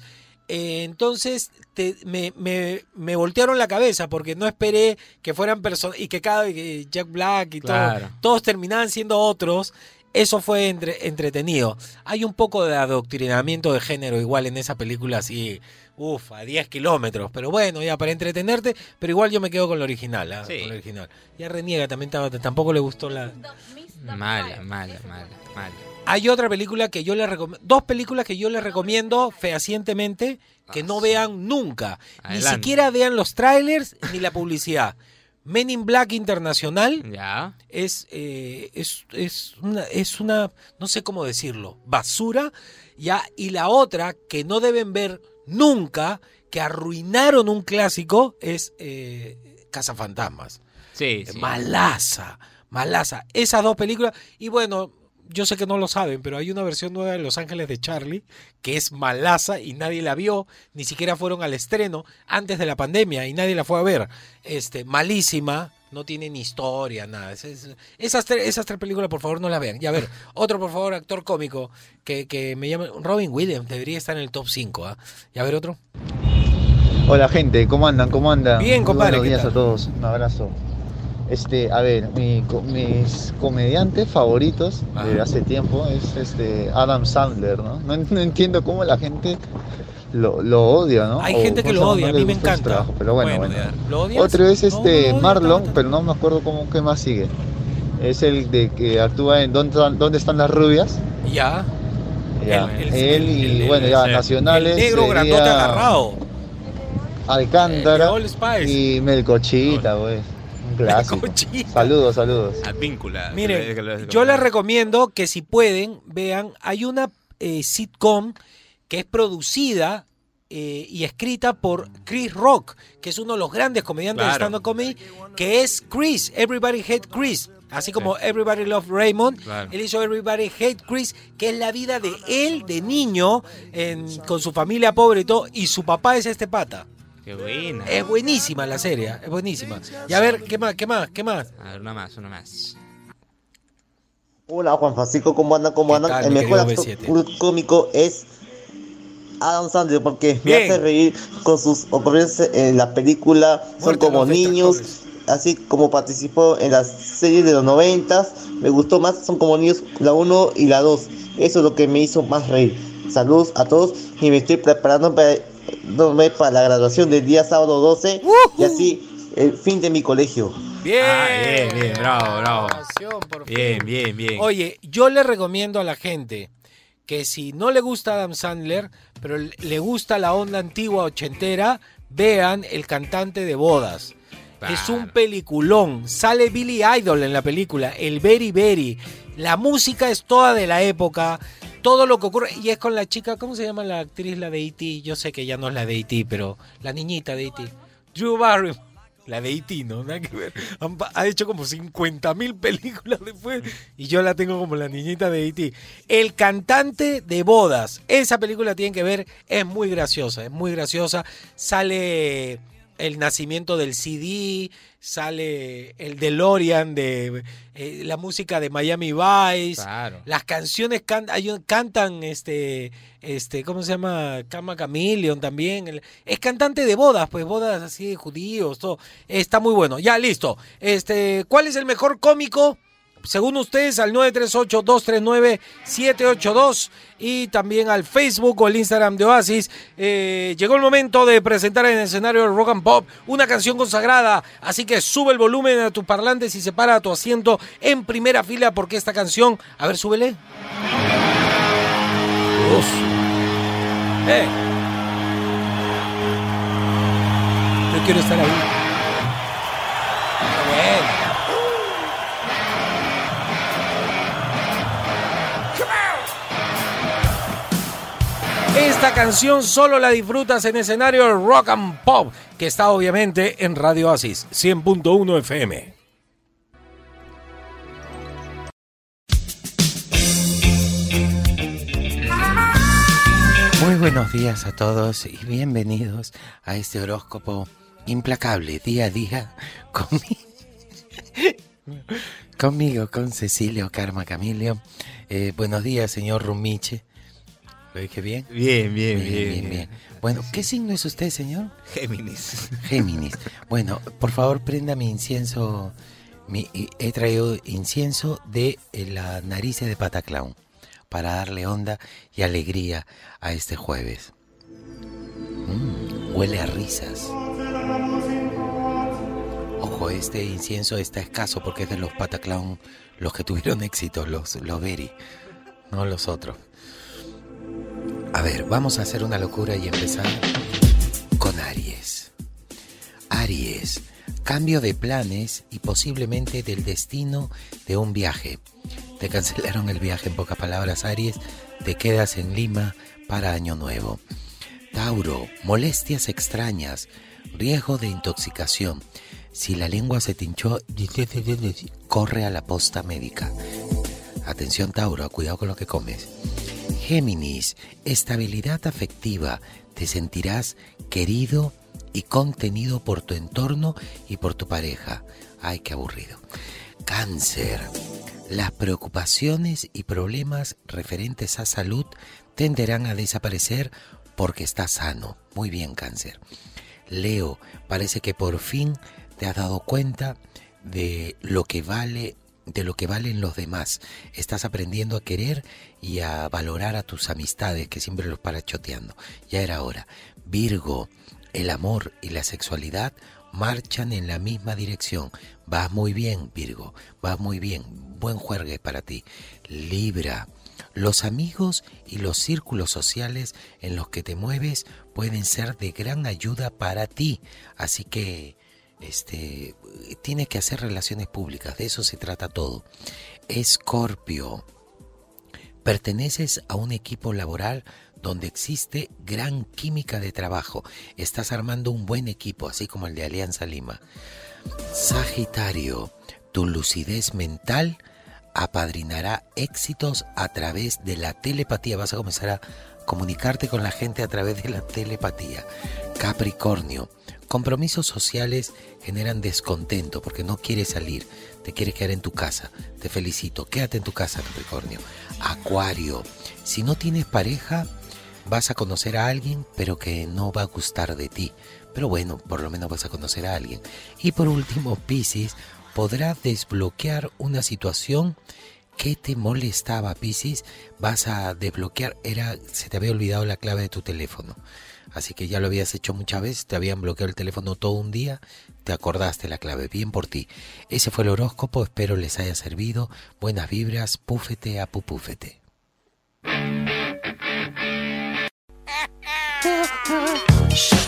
Eh, entonces te- me, me- me voltearon la cabeza porque no esperé que fueran personas y que cada que Jack Black y Claro. todo, todos terminaban siendo otros. Eso fue entre- entretenido. Hay un poco de adoctrinamiento de género igual en esa película así, uff, a 10 kilómetros. Pero bueno, ya para entretenerte, pero igual yo me quedo con lo original. ¿ah? Sí. Con lo original. Ya reniega también, tampoco le gustó la... Mala, mala, mala, mala. Hay otra película que yo les recomiendo, dos películas que yo les recomiendo fehacientemente que no vean nunca. Ni siquiera vean los trailers ni la publicidad. Men in Black Internacional Ya. es, eh, es, es, una, es una, no sé cómo decirlo, basura. Ya, y la otra que no deben ver nunca, que arruinaron un clásico, es eh, Cazafantasmas. Sí, sí. Malaza, malaza. Esas dos películas. Y bueno, yo sé que no lo saben, pero hay una versión nueva de Los Ángeles de Charlie que es malaza y nadie la vio. Ni siquiera fueron al estreno antes de la pandemia y nadie la fue a ver. Este, malísima. No tiene ni historia, nada. Es- es- esas, tres, esas tres películas, por favor, no las vean. Y a ver, otro, por favor, actor cómico que, que me llama. Robin Williams debería estar en el top 5. ¿ah? Y a ver, otro. Hola gente, ¿cómo andan? ¿Cómo andan? Bien, Muy compadre, Buenos ¿qué días a todos, un abrazo. Este, a ver, mi mis comediantes favoritos de hace tiempo es este Adam Sandler, ¿no? No, no entiendo cómo la gente lo, lo odia, ¿no? Hay O, gente que ¿cómo lo odia, No a mí me encanta. trabajo, pero bueno, Bueno, es este no, Marlon, pero no me acuerdo cómo qué más sigue. Es el de que actúa en ¿Dónde, están- dónde están las rubias? Ya. Ya, El- el- él y el- bueno, ya el- nacionales. Negro sería grandote agarrado. Alcántara Spice. y Melcochita, pues. Un clásico. Saludos, saludos. Advíncula. Miren, yo les recomiendo que si pueden, vean, hay una eh, sitcom que es producida eh, y escrita por Chris Rock, que es uno de los grandes comediantes de stand-up comedy, que es Chris, Everybody Hate Chris. Así como Everybody Love Raymond, Claro. él hizo Everybody Hate Chris, que es la vida de él de niño en- con su familia pobre y todo, y su papá es este pata. Qué buena. Es buenísima la serie, es buenísima. Y a ver, ¿qué más? ¿Qué más? ¿Qué más? A ver, una más, una más. Hola Juan Francisco, ¿cómo andan? ¿Cómo andan? tal, El mejor actor cómico es Adam Sandler porque me Bien. hace reír con sus ocurrencias en la película Son como niños, así como participó en las series de los noventas. Me gustó más Son como niños la 1 y la 2. Eso es lo que me hizo más reír. Saludos a todos y me estoy preparando para, para la graduación del día sábado 12 y así el fin de mi colegio. Bien. Ah, bien, bien, bravo, bravo. Bien, bien, bien. Oye, yo le recomiendo a la gente que si no le gusta Adam Sandler, pero le gusta la onda antigua ochentera, vean El cantante de bodas. Es un peliculón. Sale Billy Idol en la película, el Very Very. La música es toda de la época. Todo lo que ocurre. Y es con la chica, ¿cómo se llama la actriz, la de E.T.? Yo sé que ya no es la de E.T., pero la niñita de E.T. Drew Barrymore. La de E.T., ¿no? Nada que ver. Ha hecho como 50 mil películas después y yo la tengo como la niñita de E.T. El cantante de bodas. Esa película tienen que ver. Es muy graciosa, es muy graciosa. Sale el nacimiento del CD, sale el DeLorean de eh, la música de Miami Vice. Claro. Las canciones can- hay un- cantan este este ¿cómo se llama? Kama Chameleon también. El- es cantante de bodas, pues bodas así de judíos, todo. Está muy bueno. Ya listo. Este, ¿cuál es el mejor cómico? Según ustedes, al 938-239-782 y también al Facebook o el Instagram de Oasis. Eh, llegó el momento de presentar en el escenario de Rock and Pop una canción consagrada. Así que sube el volumen a tus parlantes y separa tu asiento en primera fila porque esta canción. A ver, súbele. Uf. Eh. Yo quiero estar ahí. Esta canción solo la disfrutas en escenario Rock and Pop, que está obviamente en Radio Oasis 100.1 FM. Muy buenos días a todos y bienvenidos a este horóscopo implacable día a día conmigo, conmigo con Cecilio Karma Camilio. Eh, buenos días, señor Rumiche. ¿Lo dije bien? Bien, bien, bien, bien. Bueno, ¿qué signo es usted, señor? Géminis. Géminis. Bueno, por favor, prenda mi incienso. Mi, he traído incienso de eh, la nariz de Pataclown para darle onda y alegría a este jueves. Mm, huele a risas. Ojo, este incienso está escaso porque es de los Pataclown, los que tuvieron éxito, los, los Berry, no los otros. A ver, vamos a hacer una locura y empezar con Aries. Aries, cambio de planes y posiblemente del destino de un viaje. Te cancelaron el viaje en pocas palabras, Aries. Te quedas en Lima para Año Nuevo. Tauro, molestias extrañas, riesgo de intoxicación. Si la lengua se te hinchó, corre a la posta médica. Atención Tauro, cuidado con lo que comes. Géminis, estabilidad afectiva. Te sentirás querido y contenido por tu entorno y por tu pareja. Ay, qué aburrido. Cáncer. Las preocupaciones y problemas referentes a salud tenderán a desaparecer porque estás sano. Muy bien, cáncer. Leo, parece que por fin te has dado cuenta de lo que vale de lo que valen los demás. Estás aprendiendo a querer y a valorar a tus amistades que siempre los paras choteando. Ya era hora. Virgo, el amor y la sexualidad marchan en la misma dirección. Vas muy bien, Virgo. Vas muy bien. Buen juegue para ti. Libra. Los amigos y los círculos sociales en los que te mueves pueden ser de gran ayuda para ti. Así que este tiene que hacer relaciones públicas, de eso se trata todo. Escorpio. Perteneces a un equipo laboral donde existe gran química de trabajo. Estás armando un buen equipo, así como el de Alianza Lima. Sagitario, tu lucidez mental apadrinará éxitos a través de la telepatía. Vas a comenzar a comunicarte con la gente a través de la telepatía. Capricornio, compromisos sociales generan descontento porque no quieres salir, te quieres quedar en tu casa. Te felicito, quédate en tu casa, Capricornio. Acuario, si no tienes pareja, vas a conocer a alguien, pero que no va a gustar de ti. Pero bueno, por lo menos vas a conocer a alguien. Y por último, Piscis, podrá desbloquear una situación que te molestaba, Piscis. Vas a desbloquear, era, se te había olvidado la clave de tu teléfono. Así que ya lo habías hecho muchas veces, te habían bloqueado el teléfono todo un día, te acordaste la clave, bien por ti. Ese fue el horóscopo, espero les haya servido. Buenas vibras, púfete a pupúfete.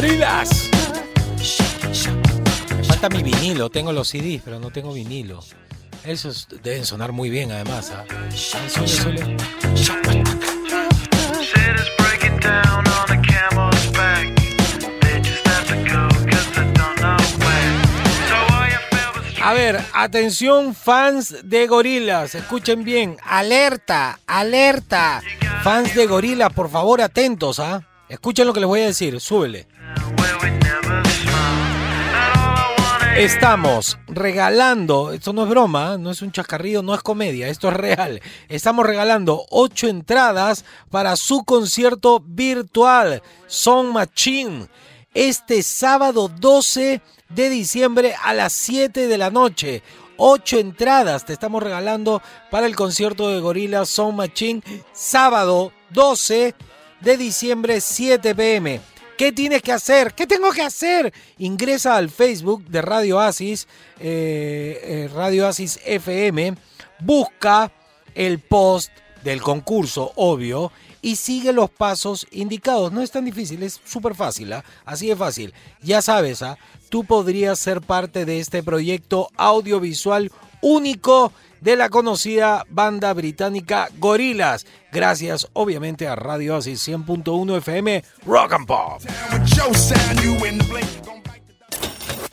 ¡Gorilas! Me falta mi vinilo, tengo los CDs, pero no tengo vinilo. Esos deben sonar muy bien además. Suele, suele. A ver, atención fans de gorilas, escuchen bien, alerta, alerta. Fans de gorilas, por favor, atentos, ¿ah? Escuchen lo que les voy a decir, súbele. Estamos regalando, esto no es broma, no es un chascarrillo, no es comedia, esto es real. Estamos regalando ocho entradas para su concierto virtual, Son Machine, este sábado 12 de diciembre a las 7 de la noche. Ocho entradas te estamos regalando para el concierto de Gorilla Son Machine, sábado 12 de diciembre, 7 pm. ¿Qué tienes que hacer? ¿Qué tengo que hacer? Ingresa al Facebook de Radio Asis, eh, eh, Radio Asis FM, busca el post del concurso, obvio, y sigue los pasos indicados. No es tan difícil, es súper fácil, ¿ah? así de fácil. Ya sabes, ¿ah? tú podrías ser parte de este proyecto audiovisual único de la conocida banda británica Gorillaz. Gracias, obviamente, a Radio Asis 100.1 FM Rock and Pop.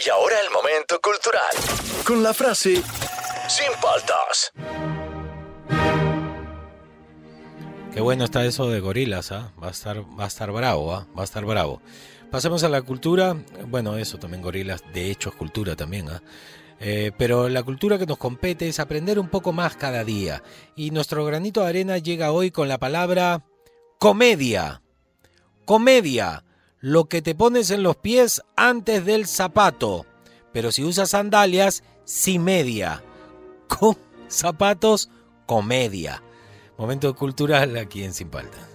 Y ahora el momento cultural. Con la frase Sin paltas. Qué bueno está eso de gorilas, ¿ah? Va a estar, va a estar bravo, ¿ah? Va a estar bravo. Pasemos a la cultura. Bueno, eso también gorilas, de hecho es cultura también, ¿ah? Eh, pero la cultura que nos compete es aprender un poco más cada día. Y nuestro granito de arena llega hoy con la palabra comedia. Comedia. Lo que te pones en los pies antes del zapato. Pero si usas sandalias, sin media. Con zapatos, comedia. Momento cultural aquí en Sin Palta.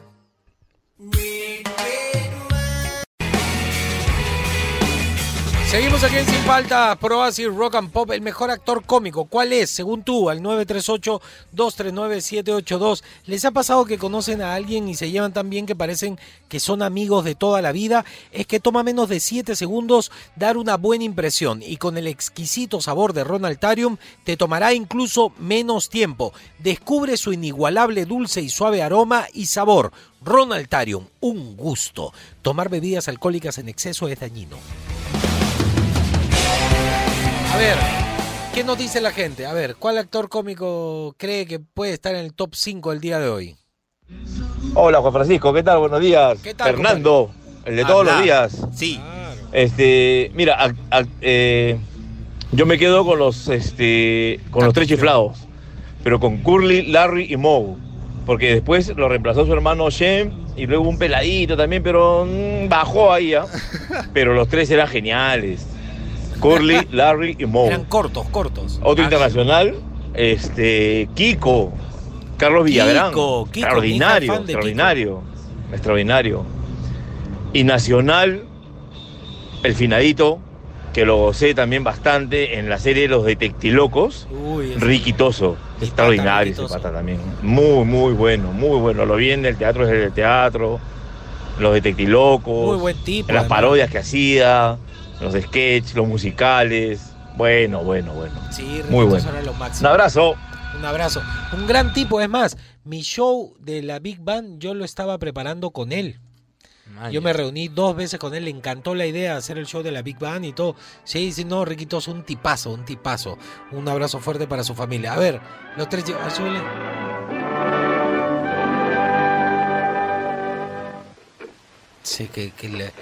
Seguimos aquí en Sin Falta, Pro Así Rock and Pop, el mejor actor cómico. ¿Cuál es? Según tú, al 938-239-782. ¿Les ha pasado que conocen a alguien y se llevan tan bien que parecen que son amigos de toda la vida? Es que toma menos de 7 segundos dar una buena impresión y con el exquisito sabor de Ronaltarium te tomará incluso menos tiempo. Descubre su inigualable dulce y suave aroma y sabor. Ronaltarium, un gusto. Tomar bebidas alcohólicas en exceso es dañino. A ver, ¿qué nos dice la gente? A ver, ¿cuál actor cómico cree que puede estar en el top 5 el día de hoy? Hola Juan Francisco, ¿qué tal? Buenos días. ¿Qué tal, Fernando, el de todos Habla. los días. Sí. Este, mira, eh, Yo me quedo con los, este, con los tres chiflados, pero con Curly, Larry y Moe. Porque después lo reemplazó su hermano Shem y luego un peladito también, pero mm, bajó ahí, ¿ah? Pero los tres eran geniales. Curly, Larry y Moe. Eran cortos, cortos. Otro internacional, este, Kiko, Carlos Villagrán. Kiko, Kiko, extraordinario, extraordinario, extraordinario. Y nacional, el finadito, que lo gocé también bastante en la serie Los Detectilocos, Uy, Riquitoso. Extraordinario ese pata también. Muy, muy bueno, muy bueno. Lo vi en el teatro desde el teatro, Los Detectilocos. Muy buen tipo, En las además. parodias que hacía, los sketches, los musicales. Bueno, bueno, bueno. Sí, Muy bueno. lo máximo. Un abrazo. Un abrazo. Un gran tipo, es más, mi show de la Big Band yo lo estaba preparando con él. Yo me reuní dos veces con él, le encantó la idea de hacer el show de la Big Band y todo. Sí, sí, no, Riquitoso, un tipazo, un tipazo. Un abrazo fuerte para su familia. A ver, los tres súbele. Sí, que, que le-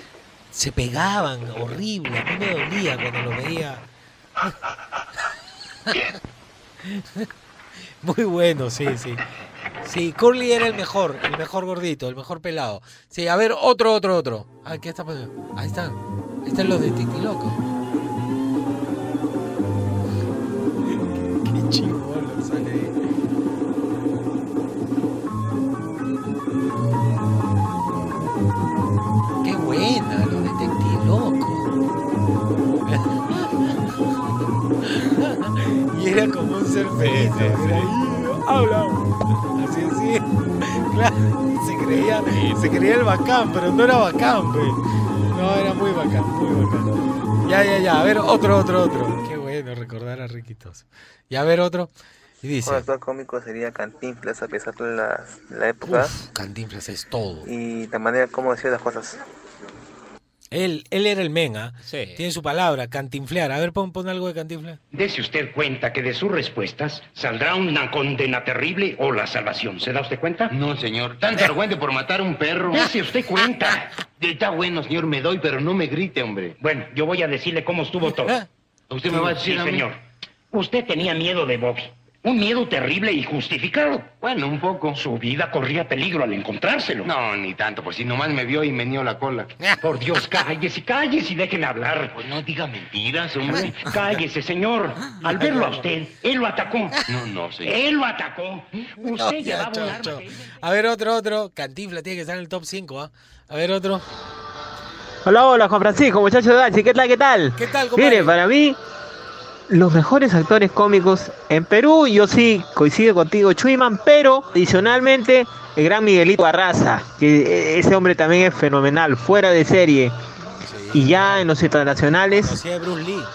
se pegaban horrible, a mí me dolía cuando lo veía. Muy bueno, sí, sí. Sí, Curly era el mejor, el mejor gordito, el mejor pelado. Sí, a ver, otro, otro, otro. Ah, ¿qué está pasando? Ahí están. Ahí están los de Titilocos. Qué chingón sale ser feliz. habla. Así, así. Claro, se creía, se creía el bacán, pero no era bacán, pues. No, era muy bacán, muy bacán. Ya, ya, ya. A ver, otro, otro, otro. Qué bueno recordar a Riquitos. Y a ver, otro. Y dice. Un actor cómico sería Cantinflas a pesar de la, la época Uf, Cantinflas es todo. y la manera como decía las cosas. Él, él era el men, ¿ah? Tiene su palabra, cantinflear. A ver, pon, pon algo de cantinflear. Dese usted cuenta que de sus respuestas saldrá una condena terrible o la salvación. ¿Se da usted cuenta? No, señor. Tanto argüente por matar a un perro. Dese usted cuenta. Está bueno, señor, me doy, pero no me grite, hombre. Bueno, yo voy a decirle cómo estuvo todo. ¿Usted me va a decir Sí, a mí? señor. Usted tenía miedo de Bobby. Un miedo terrible y justificado. Bueno, un poco. Su vida corría peligro al encontrárselo. No, ni tanto, pues si nomás me vio y me nió la cola. Por Dios, cállese, cállese y déjeme hablar. Pues no diga mentiras, hombre. Cállese, señor. Al verlo a usted, él lo atacó. No, no, señor. Él lo atacó. Usted No, ya, llevaba un arma. A ver, otro, otro. Cantinflas tiene que estar en el top 5, ¿ah? A ver, otro. Hola, hola, Juan Francisco, muchachos de Dachi, ¿qué tal, qué tal? ¿Qué tal, compadre? Mire, para mí, los mejores actores cómicos en Perú, yo sí coincido contigo, Chuyman, pero adicionalmente el gran Miguelito Barraza, que ese hombre también es fenomenal, fuera de serie. Y ya en los internacionales,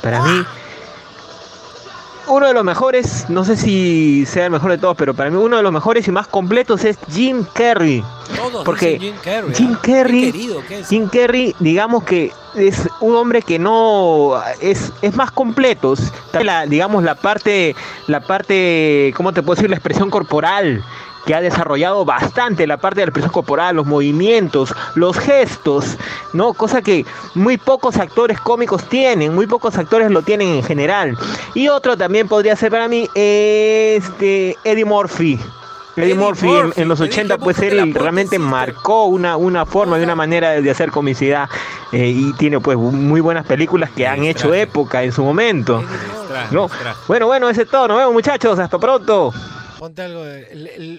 para mí, uno de los mejores, no sé si sea el mejor de todos, pero para mí uno de los mejores y más completos es Jim Carrey. Todos Porque Jim Carrey. Jim ¿ah? Carrey, querido. Jim Carrey, digamos que es un hombre que no es, es más completo. La, digamos la parte, la parte, ¿cómo te puedo decir? La expresión corporal que ha desarrollado bastante la parte de la expresión corporal, los movimientos, los gestos, ¿no? Cosa que muy pocos actores cómicos tienen, muy pocos actores lo tienen en general. Y otro también podría ser para mí este Eddie Murphy. Eddie, Eddie Murphy, en- Murphy, en, los te dije, 80 pues él realmente marcó una, una forma y una manera de, de hacer comicidad eh, y tiene pues muy buenas películas que han hecho época en su momento. ¿no? Bueno, bueno, ese es todo. Nos vemos muchachos. Hasta pronto. Ponte algo.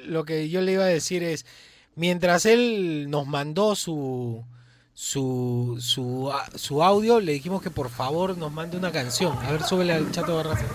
lo que yo le iba a decir es, mientras él nos mandó su su, su, su audio, le dijimos que por favor nos mande una canción. A ver, súbele al chato Barraza.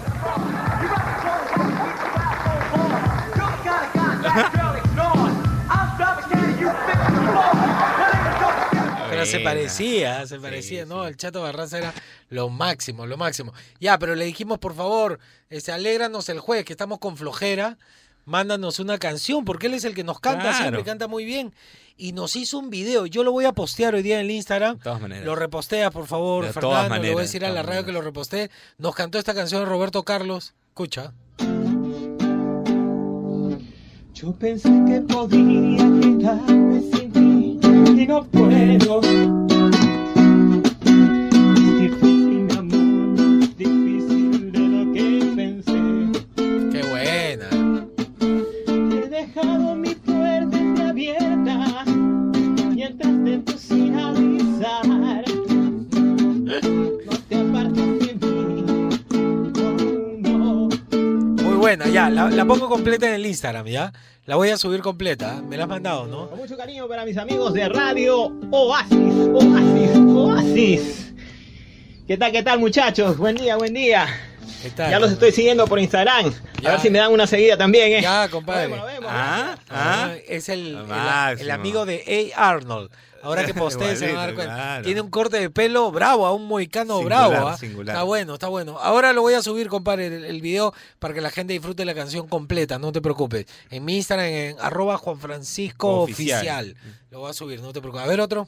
Pero se parecía, se parecía, ¿no? El Chato Barraza era lo máximo, lo máximo. Ya, pero le dijimos, por favor, este, alégranos el jueves, que estamos con flojera, mándanos una canción, porque él es el que nos canta Claro. siempre, canta muy bien. Y nos hizo un video, yo lo voy a postear hoy día en el Instagram. De todas maneras. Lo reposteas, por favor, De todas Fernando, le voy a decir de a la radio que lo repostee. Nos cantó esta canción de Roberto Carlos. Escucha. Yo pensé que podía quedarme sin y no puedo. Difícil, mi amor, difícil de lo que pensé. ¡Qué buena! He dejado mi puerta abierta mientras te entro sin avisar. No te apartes de mí, oh, no. Muy buena, ya, la, la pongo completa en el Instagram, ¿ya? La voy a subir completa, ¿eh? me la has mandado, ¿no? Con mucho cariño para mis amigos de Radio Oasis, Oasis, Oasis. ¿Qué tal, qué tal, muchachos? Buen día, buen día. ¿Qué tal? Ya los estoy siguiendo por Instagram. A ver si me dan una seguida también, ¿eh? Ya, compadre. Ah, ah, es el, el- el amigo de A. Arnold. Ahora que postee se van a dar cuenta. claro. Tiene un corte de pelo bravo, a un moicano Singular, bravo. ¿ah? singular. Está bueno, está bueno. Ahora lo voy a subir, compadre, el, el video para que la gente disfrute la canción completa, no te preocupes. En mi Instagram, en arroba Juan Francisco Oficial. Oficial. Lo voy a subir, no te preocupes. A ver otro.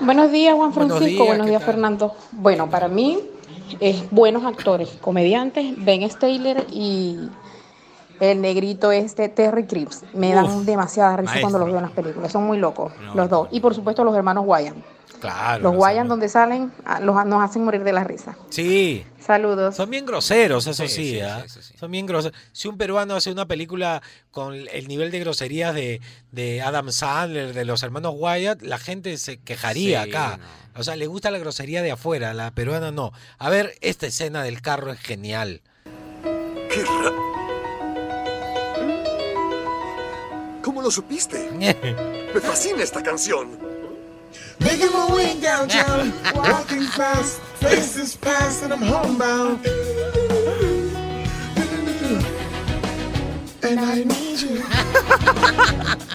Buenos días, Juan Buenos Francisco. días, Buenos ¿qué días? Fernando. Bueno, para mí es buenos actores, comediantes, Ben Stiller y el negrito este Terry Crews. Me dan Uf, demasiada risa maestro. cuando los veo en las películas. Son muy locos, los dos. Y por supuesto los hermanos Wyan. Claro. Los Wyan donde salen ah, los, nos hacen morir de la risa. Sí. Saludos. Son bien groseros, eso sí, Sí, sí, ¿ah? Son bien groseros. Si un peruano hace una película con el nivel de groserías de, de Adam Sandler, de los hermanos Wyatt, la gente se quejaría Sí, acá. O sea, le gusta la grosería de afuera, la peruana no. A ver, esta escena del carro es genial. ¿Cómo lo supiste? Me fascina esta canción. Making my way downtown, walking fast, faces past, and I'm homebound. And I need you,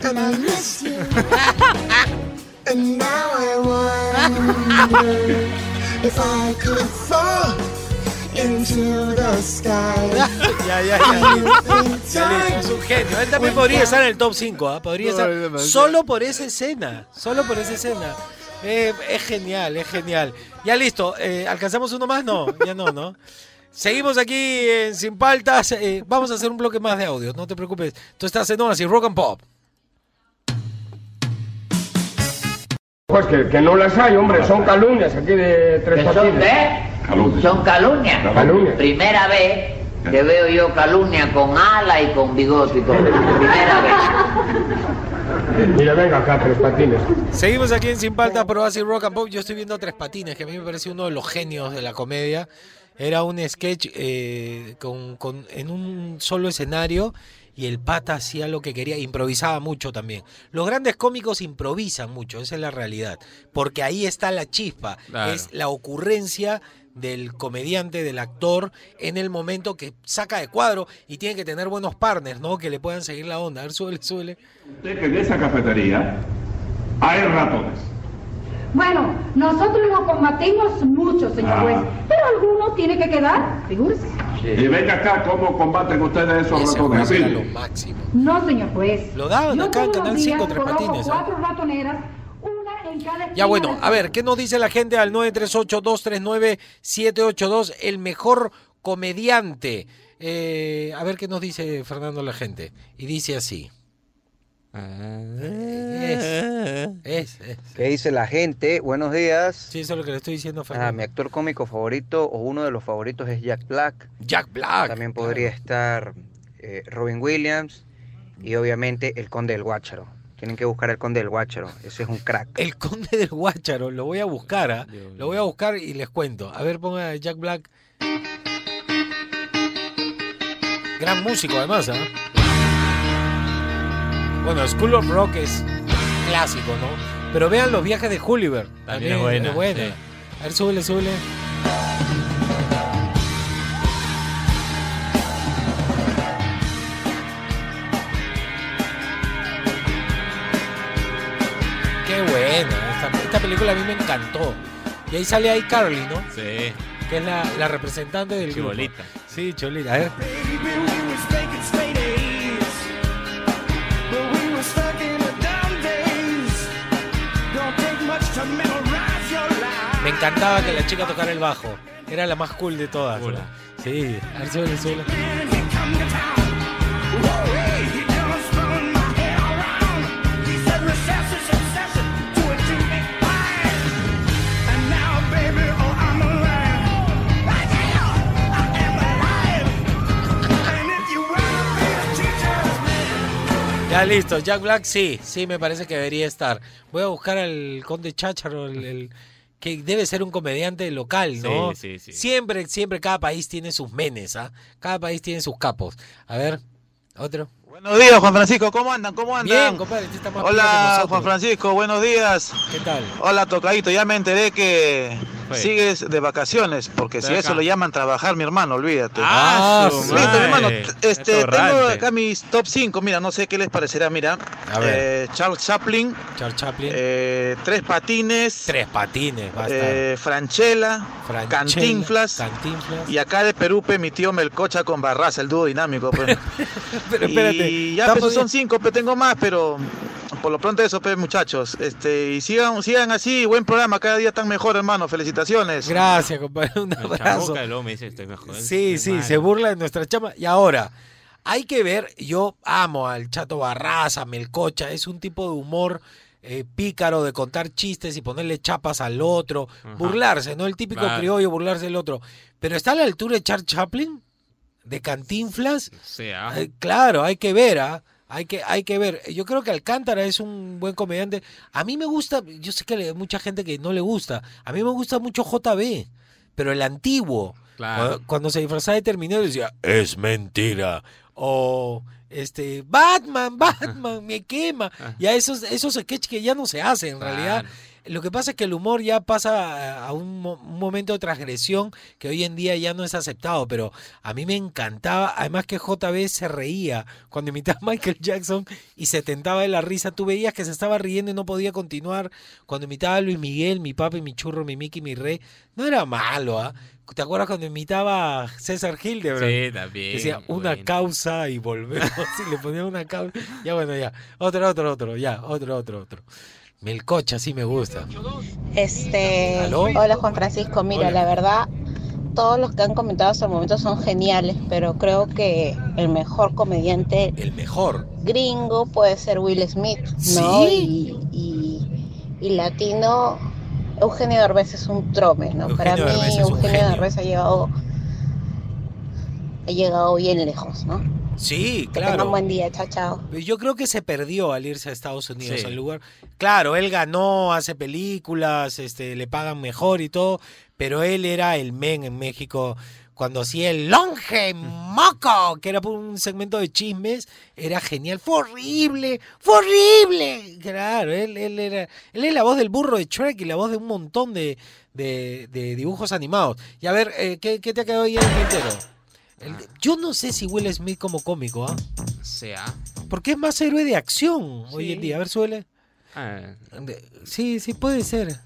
and I miss you, and now I wonder if I could into the sky. ya, ya, ya. Es un genio. Él también podría estar en el top 5, ¿ah? Podría estar solo por esa escena. Solo por esa escena. Eh, es genial, es genial. Ya listo. eh, ¿Alcanzamos uno más? No, ya no, ¿no? Seguimos aquí en Sin Paltas. eh, vamos a hacer un bloque más de audio, no te preocupes. Tú estás en Oasis Rock and Pop. Pues que, que no las hay, hombre, son calumnias aquí de tres ¿Que son patines. Son calumnias. Calumnias. Primera vez que veo yo calumnia con ala y con bigote y todo. Primera vez. Mira, venga acá, tres patines. Seguimos aquí en Sin Paltas por Oasis Rock and Pop. Yo estoy viendo Tres Patines, que a mí me parece uno de los genios de la comedia. Era un sketch eh, con, con- en un solo escenario y el pata hacía lo que quería, improvisaba mucho también. Los grandes cómicos improvisan mucho, esa es la realidad, porque ahí está la chispa, Claro. es la ocurrencia del comediante, del actor, en el momento que saca de cuadro y tiene que tener buenos partners, ¿no? Que le puedan seguir la onda. A ver, súbele, súbele. Usted que en esa cafetería hay ratones. Bueno, nosotros lo combatimos mucho, señor Ah. juez, pero alguno tiene que quedar, figúrese. Y venga acá cómo combaten ustedes esos Ese ratones. juez era Así. lo máximo. No, señor juez. Lo daban Yo acá en los Canal días 5 Tres Patines. ¿eh? cuatro ratoneras, Ya bueno, a ver, ¿qué nos dice la gente al 938-239-782? El mejor comediante. Eh, a ver qué nos dice Fernando la gente. Y dice así. Es, es, es. ¿Qué dice la gente? Buenos días. Sí, eso es lo que le estoy diciendo a Ah, Fernando. mi actor cómico favorito o uno de los favoritos es Jack Black. Jack Black. También podría estar eh, Robin Williams y obviamente el Conde del Guácharo. Tienen que buscar el Conde del Guácharo. Ese es un crack. El Conde del Guácharo, lo voy a buscar, ¿ah? Lo voy a buscar y les cuento. A ver, ponga Jack Black. Gran músico, además, ¿ah? Bueno, School of Rock es clásico, ¿no? Pero vean los viajes de Gulliver. También es buena, buena. sí. A ver, súbele, súbele. Película a mí me encantó. Y ahí sale ahí Carly, ¿no? Sí. Que es la, la representante del grupo. Chibolita. Sí, Cholita. A ver. Me encantaba que la chica tocara el bajo. Era la más cool de todas. ¿no? Sí, a ver, súbele, súbele. Ya listo, Jack Black sí, sí me parece que debería estar. Voy a buscar al Conde Chácharo, el, el- que debe ser un comediante local, ¿no? Sí, sí, sí. Siempre, siempre cada país tiene sus menes, ¿ah? Cada país tiene sus capos. A ver, otro. Buenos días, Juan Francisco, ¿cómo andan? ¿Cómo andan? Bien, compadre, está más Hola. Juan Francisco, buenos días. ¿Qué tal? Hola, Tocadito, ya me enteré que Fue. sigues de vacaciones, porque si eso le llaman trabajar, mi hermano, olvídate. Ah, su Listo, mi hermano, este, tengo acá mis top 5, mira, no sé qué les parecerá, mira. A ver. Eh, Charles Chaplin, Charles Chaplin. eh, Tres Patines, Tres patines, va a estar. eh, Franchella, Franchella, Cantinflas, Cantinflas. y acá de Perú, pe, mi tío Melcocha con Barraza, el dúo dinámico. Pero espérate, Y ya, pues, son cinco, pero tengo más, pero por lo pronto eso, pues, muchachos. Este, y sigan, sigan así, buen programa, cada día están mejor, hermano. Felicitaciones. Gracias, compadre. Un abrazo. me dice, estoy mejor. Sí, sí, mal. se burla de nuestra chama. Y ahora, hay que ver, yo amo al Chato Barraza, Melcocha, es un tipo de humor eh, pícaro de contar chistes y ponerle chapas al otro, Ajá. burlarse, ¿no? El típico Claro. criollo burlarse del otro. Pero está a la altura de Charles Chaplin, de Cantinflas. Sí, ah. Eh, claro, hay que ver, ¿ah? Hay que, hay que ver. Yo creo que Alcántara es un buen comediante. A mí me gusta, yo sé que hay mucha gente que no le gusta. A mí me gusta mucho JB, pero el antiguo. Claro. Cuando, cuando se disfrazaba de Terminator decía, es mentira. O este, Batman, Batman, me quema. Ya esos, esos sketches que ya no se hacen en realidad. Lo que pasa es que el humor ya pasa a un, mo- un momento de transgresión que hoy en día ya no es aceptado, pero a mí me encantaba, además que JB se reía cuando imitaba a Michael Jackson y se tentaba de la risa, tú veías que se estaba riendo y no podía continuar, cuando imitaba a Luis Miguel, mi papi, mi churro, mi Mickey, mi rey, no era malo, ¿ah? ¿Te acuerdas cuando imitaba a César Hildebrand? Sí, también, Decía una causa y volvemos y le ponía una causa. Ya bueno, ya. Otro, otro, otro, ya. Otro, otro, otro. Melcocha sí me gusta. Este, ¿Aló? hola Juan Francisco, mira, Hola. la verdad, todos los que han comentado hasta el momento son geniales, pero creo que el mejor comediante El mejor. gringo puede ser Will Smith, ¿no? Y, y- y latino, Eugenio Derbez es un trome, ¿no? Para mí, Eugenio genio. Derbez ha llegado, ha llegado bien lejos, ¿no? Sí, Que tengan claro. buen día, chao, chao. Yo creo que se perdió al irse a Estados Unidos, Sí. al lugar. Claro, él ganó, hace películas, este, le pagan mejor y todo, pero él era el men en México cuando hacía el longe moco, que era un segmento de chismes, era genial, fue horrible, fue horrible. Claro, él, él era, él es la voz del burro de Shrek y la voz de un montón de, de- de dibujos animados. Y a ver, eh, ¿qué, qué te ha quedado ahí en el tintero? El- yo no sé si Will Smith como cómico, ¿ah? Sea. Porque es más héroe de acción hoy en día. A ver, suele. Ah, Sí, sí, puede ser.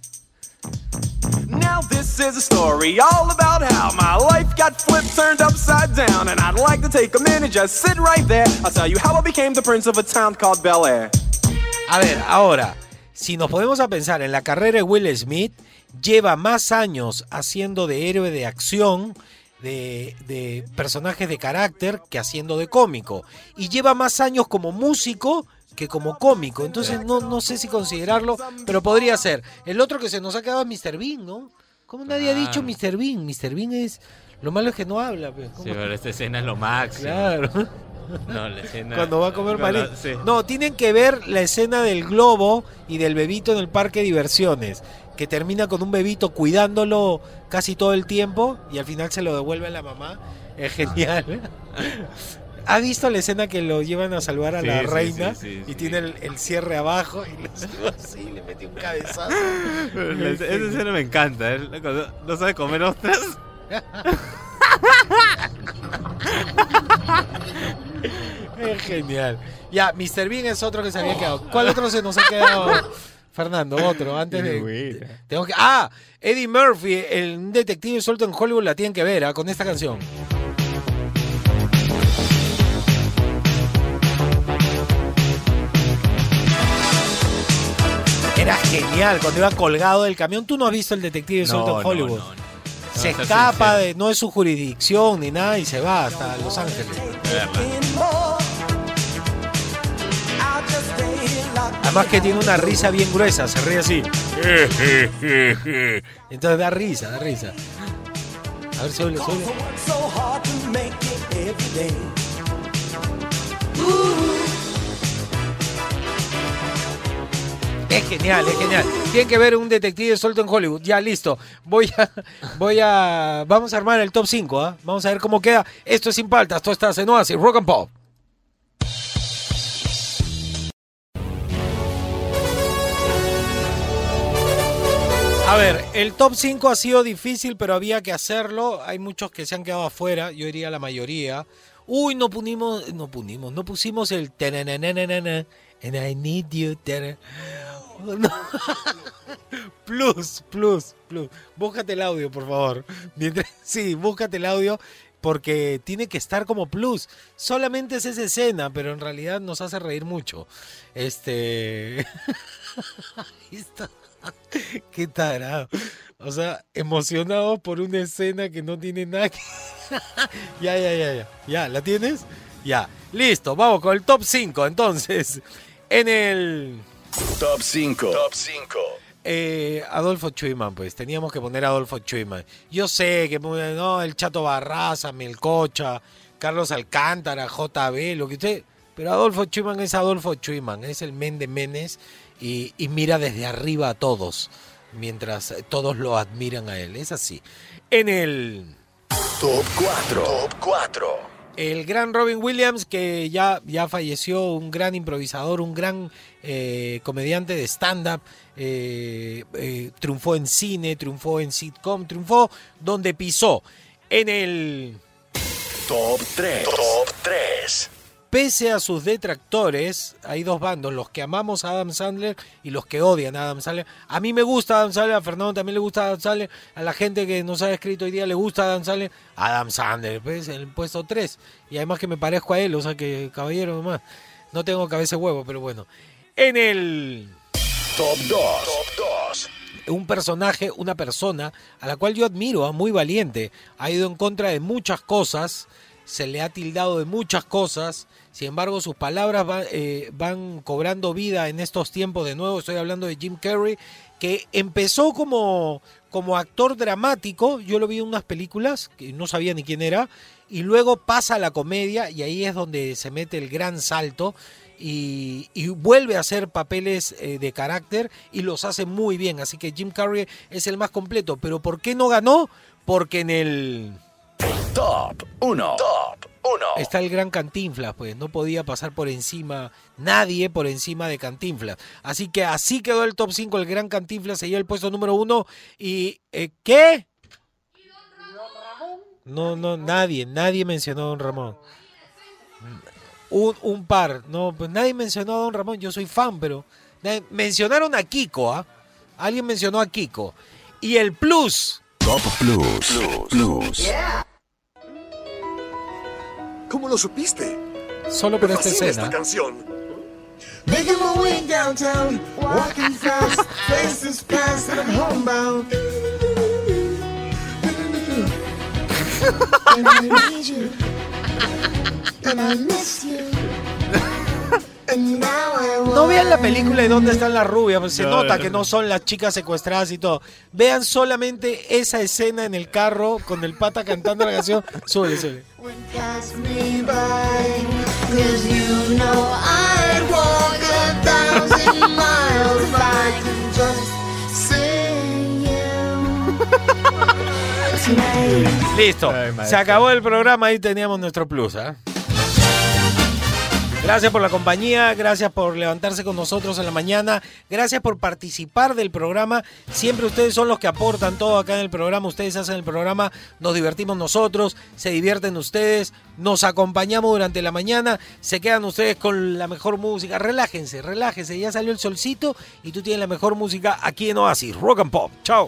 Now this is a story all about how my life got flipped, turned upside down, and I'd like to take a minute, just sit right there. I'll tell you how I became the prince of a town called Bel Air. A ver, ahora, si nos podemos a pensar en la carrera de Will Smith, lleva más años haciendo de héroe de acción, de, de personajes de carácter, que haciendo de cómico. Y lleva más años como músico que como cómico. Entonces no, no sé si considerarlo, pero podría ser. El otro que se nos ha quedado es Mr. Bean, ¿no? ¿Cómo nadie ha dicho Mr. Bean? Mr. Bean es... Lo malo es que no habla. pues. Pero esta escena es lo máximo. Claro. No, la escena. Cuando va a comer sí. No, tienen que ver la escena del globo y del bebito en el parque de diversiones, que termina con un bebito cuidándolo casi todo el tiempo y al final se lo devuelve a la mamá. Es genial. ¿Ha visto la escena que lo llevan a salvar a Sí, la sí, reina sí, y tiene el, el cierre abajo y le sube así, le mete un cabezazo? La- Esa escena me encanta. ¿eh? No sabe comer ostras. Es genial. Ya, Mr. Bean es otro que se había quedado. ¿Cuál otro se nos ha quedado? Fernando, otro, antes de... Tengo que... Ah, Eddie Murphy, el detective suelto en Hollywood, la tienen que ver ¿ah? con esta canción. Era genial cuando iba colgado del camión. Tú no has visto el detective suelto en Hollywood. no, no. Se escapa de, no es su jurisdicción ni nada y se va hasta Los Ángeles. Además que tiene una risa bien gruesa, se ríe así. Entonces da risa, da risa. A ver, suele, suele. Es Es genial, es genial. Tienen que ver un detective suelto en Hollywood. Ya, listo. Voy a, voy a, vamos a armar el top 5, ¿ah? Vamos a ver cómo queda. Esto es sin paltas, esto está en Oasis, Rock and Pop. A ver, el top 5 ha sido difícil, pero había que hacerlo. Hay muchos que se han quedado afuera, yo diría la mayoría. Uy, no punimos, no punimos, no pusimos el and I need you. No. Plus, plus, plus. Búscate el audio, por favor. Sí, búscate el audio porque tiene que estar como plus. Solamente es esa escena, pero en realidad nos hace reír mucho. Este. Ahí está. Qué tarado. O sea, emocionado por una escena que no tiene nada que... ya, ya, ya, ya. Ya, ¿la tienes? Ya. Listo, vamos con el top 5. Entonces, en el... Top 5. Top 5. Eh, Adolfo Chuyman, pues teníamos que poner a Adolfo Chuyman. Yo sé que no, el Chato Barraza, Melcocha, Carlos Alcántara, JB, lo que usted. Pero Adolfo Chuyman es Adolfo Chuyman, es el men de menes y, y mira desde arriba a todos, mientras todos lo admiran a él. Es así. En el Top 4. Top 4. el gran Robin Williams, que ya, ya falleció, un gran improvisador, un gran eh, comediante de stand-up, eh, eh, triunfó en cine, triunfó en sitcom, triunfó donde pisó. En el... Top 3. Top 3. Pese a sus detractores, hay dos bandos, los que amamos a Adam Sandler y los que odian a Adam Sandler. A mí me gusta Adam Sandler, a Fernando también le gusta Adam Sandler, a la gente que nos ha escrito hoy día le gusta Adam Sandler. Adam Sandler, pues, en el puesto 3. Y además que me parezco a él, o sea que caballero nomás. No tengo cabeza de huevo, pero bueno. En el... Top 2. Top 2. un personaje, una persona a la cual yo admiro, ah, muy valiente, ha ido en contra de muchas cosas, se le ha tildado de muchas cosas, sin embargo sus palabras va- eh, van cobrando vida en estos tiempos de nuevo, estoy hablando de Jim Carrey, que empezó como, como actor dramático, yo lo vi en unas películas, que no sabía ni quién era, y luego pasa a la comedia y ahí es donde se mete el gran salto y, y vuelve a hacer papeles eh, de carácter y los hace muy bien. Así que Jim Carrey es el más completo. Pero ¿por qué no ganó? Porque en el... Top 1. Top 1. Está el gran Cantinflas, pues no podía pasar por encima, nadie por encima de Cantinflas. Así que así quedó el top 5, el gran Cantinflas se lleva el puesto número 1. ¿Y eh, qué? No, no, nadie, nadie mencionó a Don Ramón. Un, un par, no, pues nadie mencionó a Don Ramón, yo soy fan, pero nadie- mencionaron a Kiko, ¿ah? Alguien mencionó a Kiko. Y el plus, Top Plus. Plus. ¿Cómo lo supiste? solo por esta escena. esta canción. Making my way downtown, walking fast, faces past, and I'm homebound. and I need you, and I miss you. No vean la película de dónde están las rubias, pues se No, nota no. que no son las chicas secuestradas y todo. Vean solamente esa escena en el carro con el pata cantando la canción. You tonight. Listo. Se acabó el programa, ahí teníamos nuestro plus. ¿ah? Gracias por la compañía, gracias por levantarse con nosotros en la mañana, gracias por participar del programa. Siempre ustedes son los que aportan todo acá en el programa, ustedes hacen el programa, nos divertimos nosotros, se divierten ustedes, nos acompañamos durante la mañana, se quedan ustedes con la mejor música. Relájense, relájense, ya salió el solcito y tú tienes la mejor música aquí en Oasis, Rock and Pop. Chao.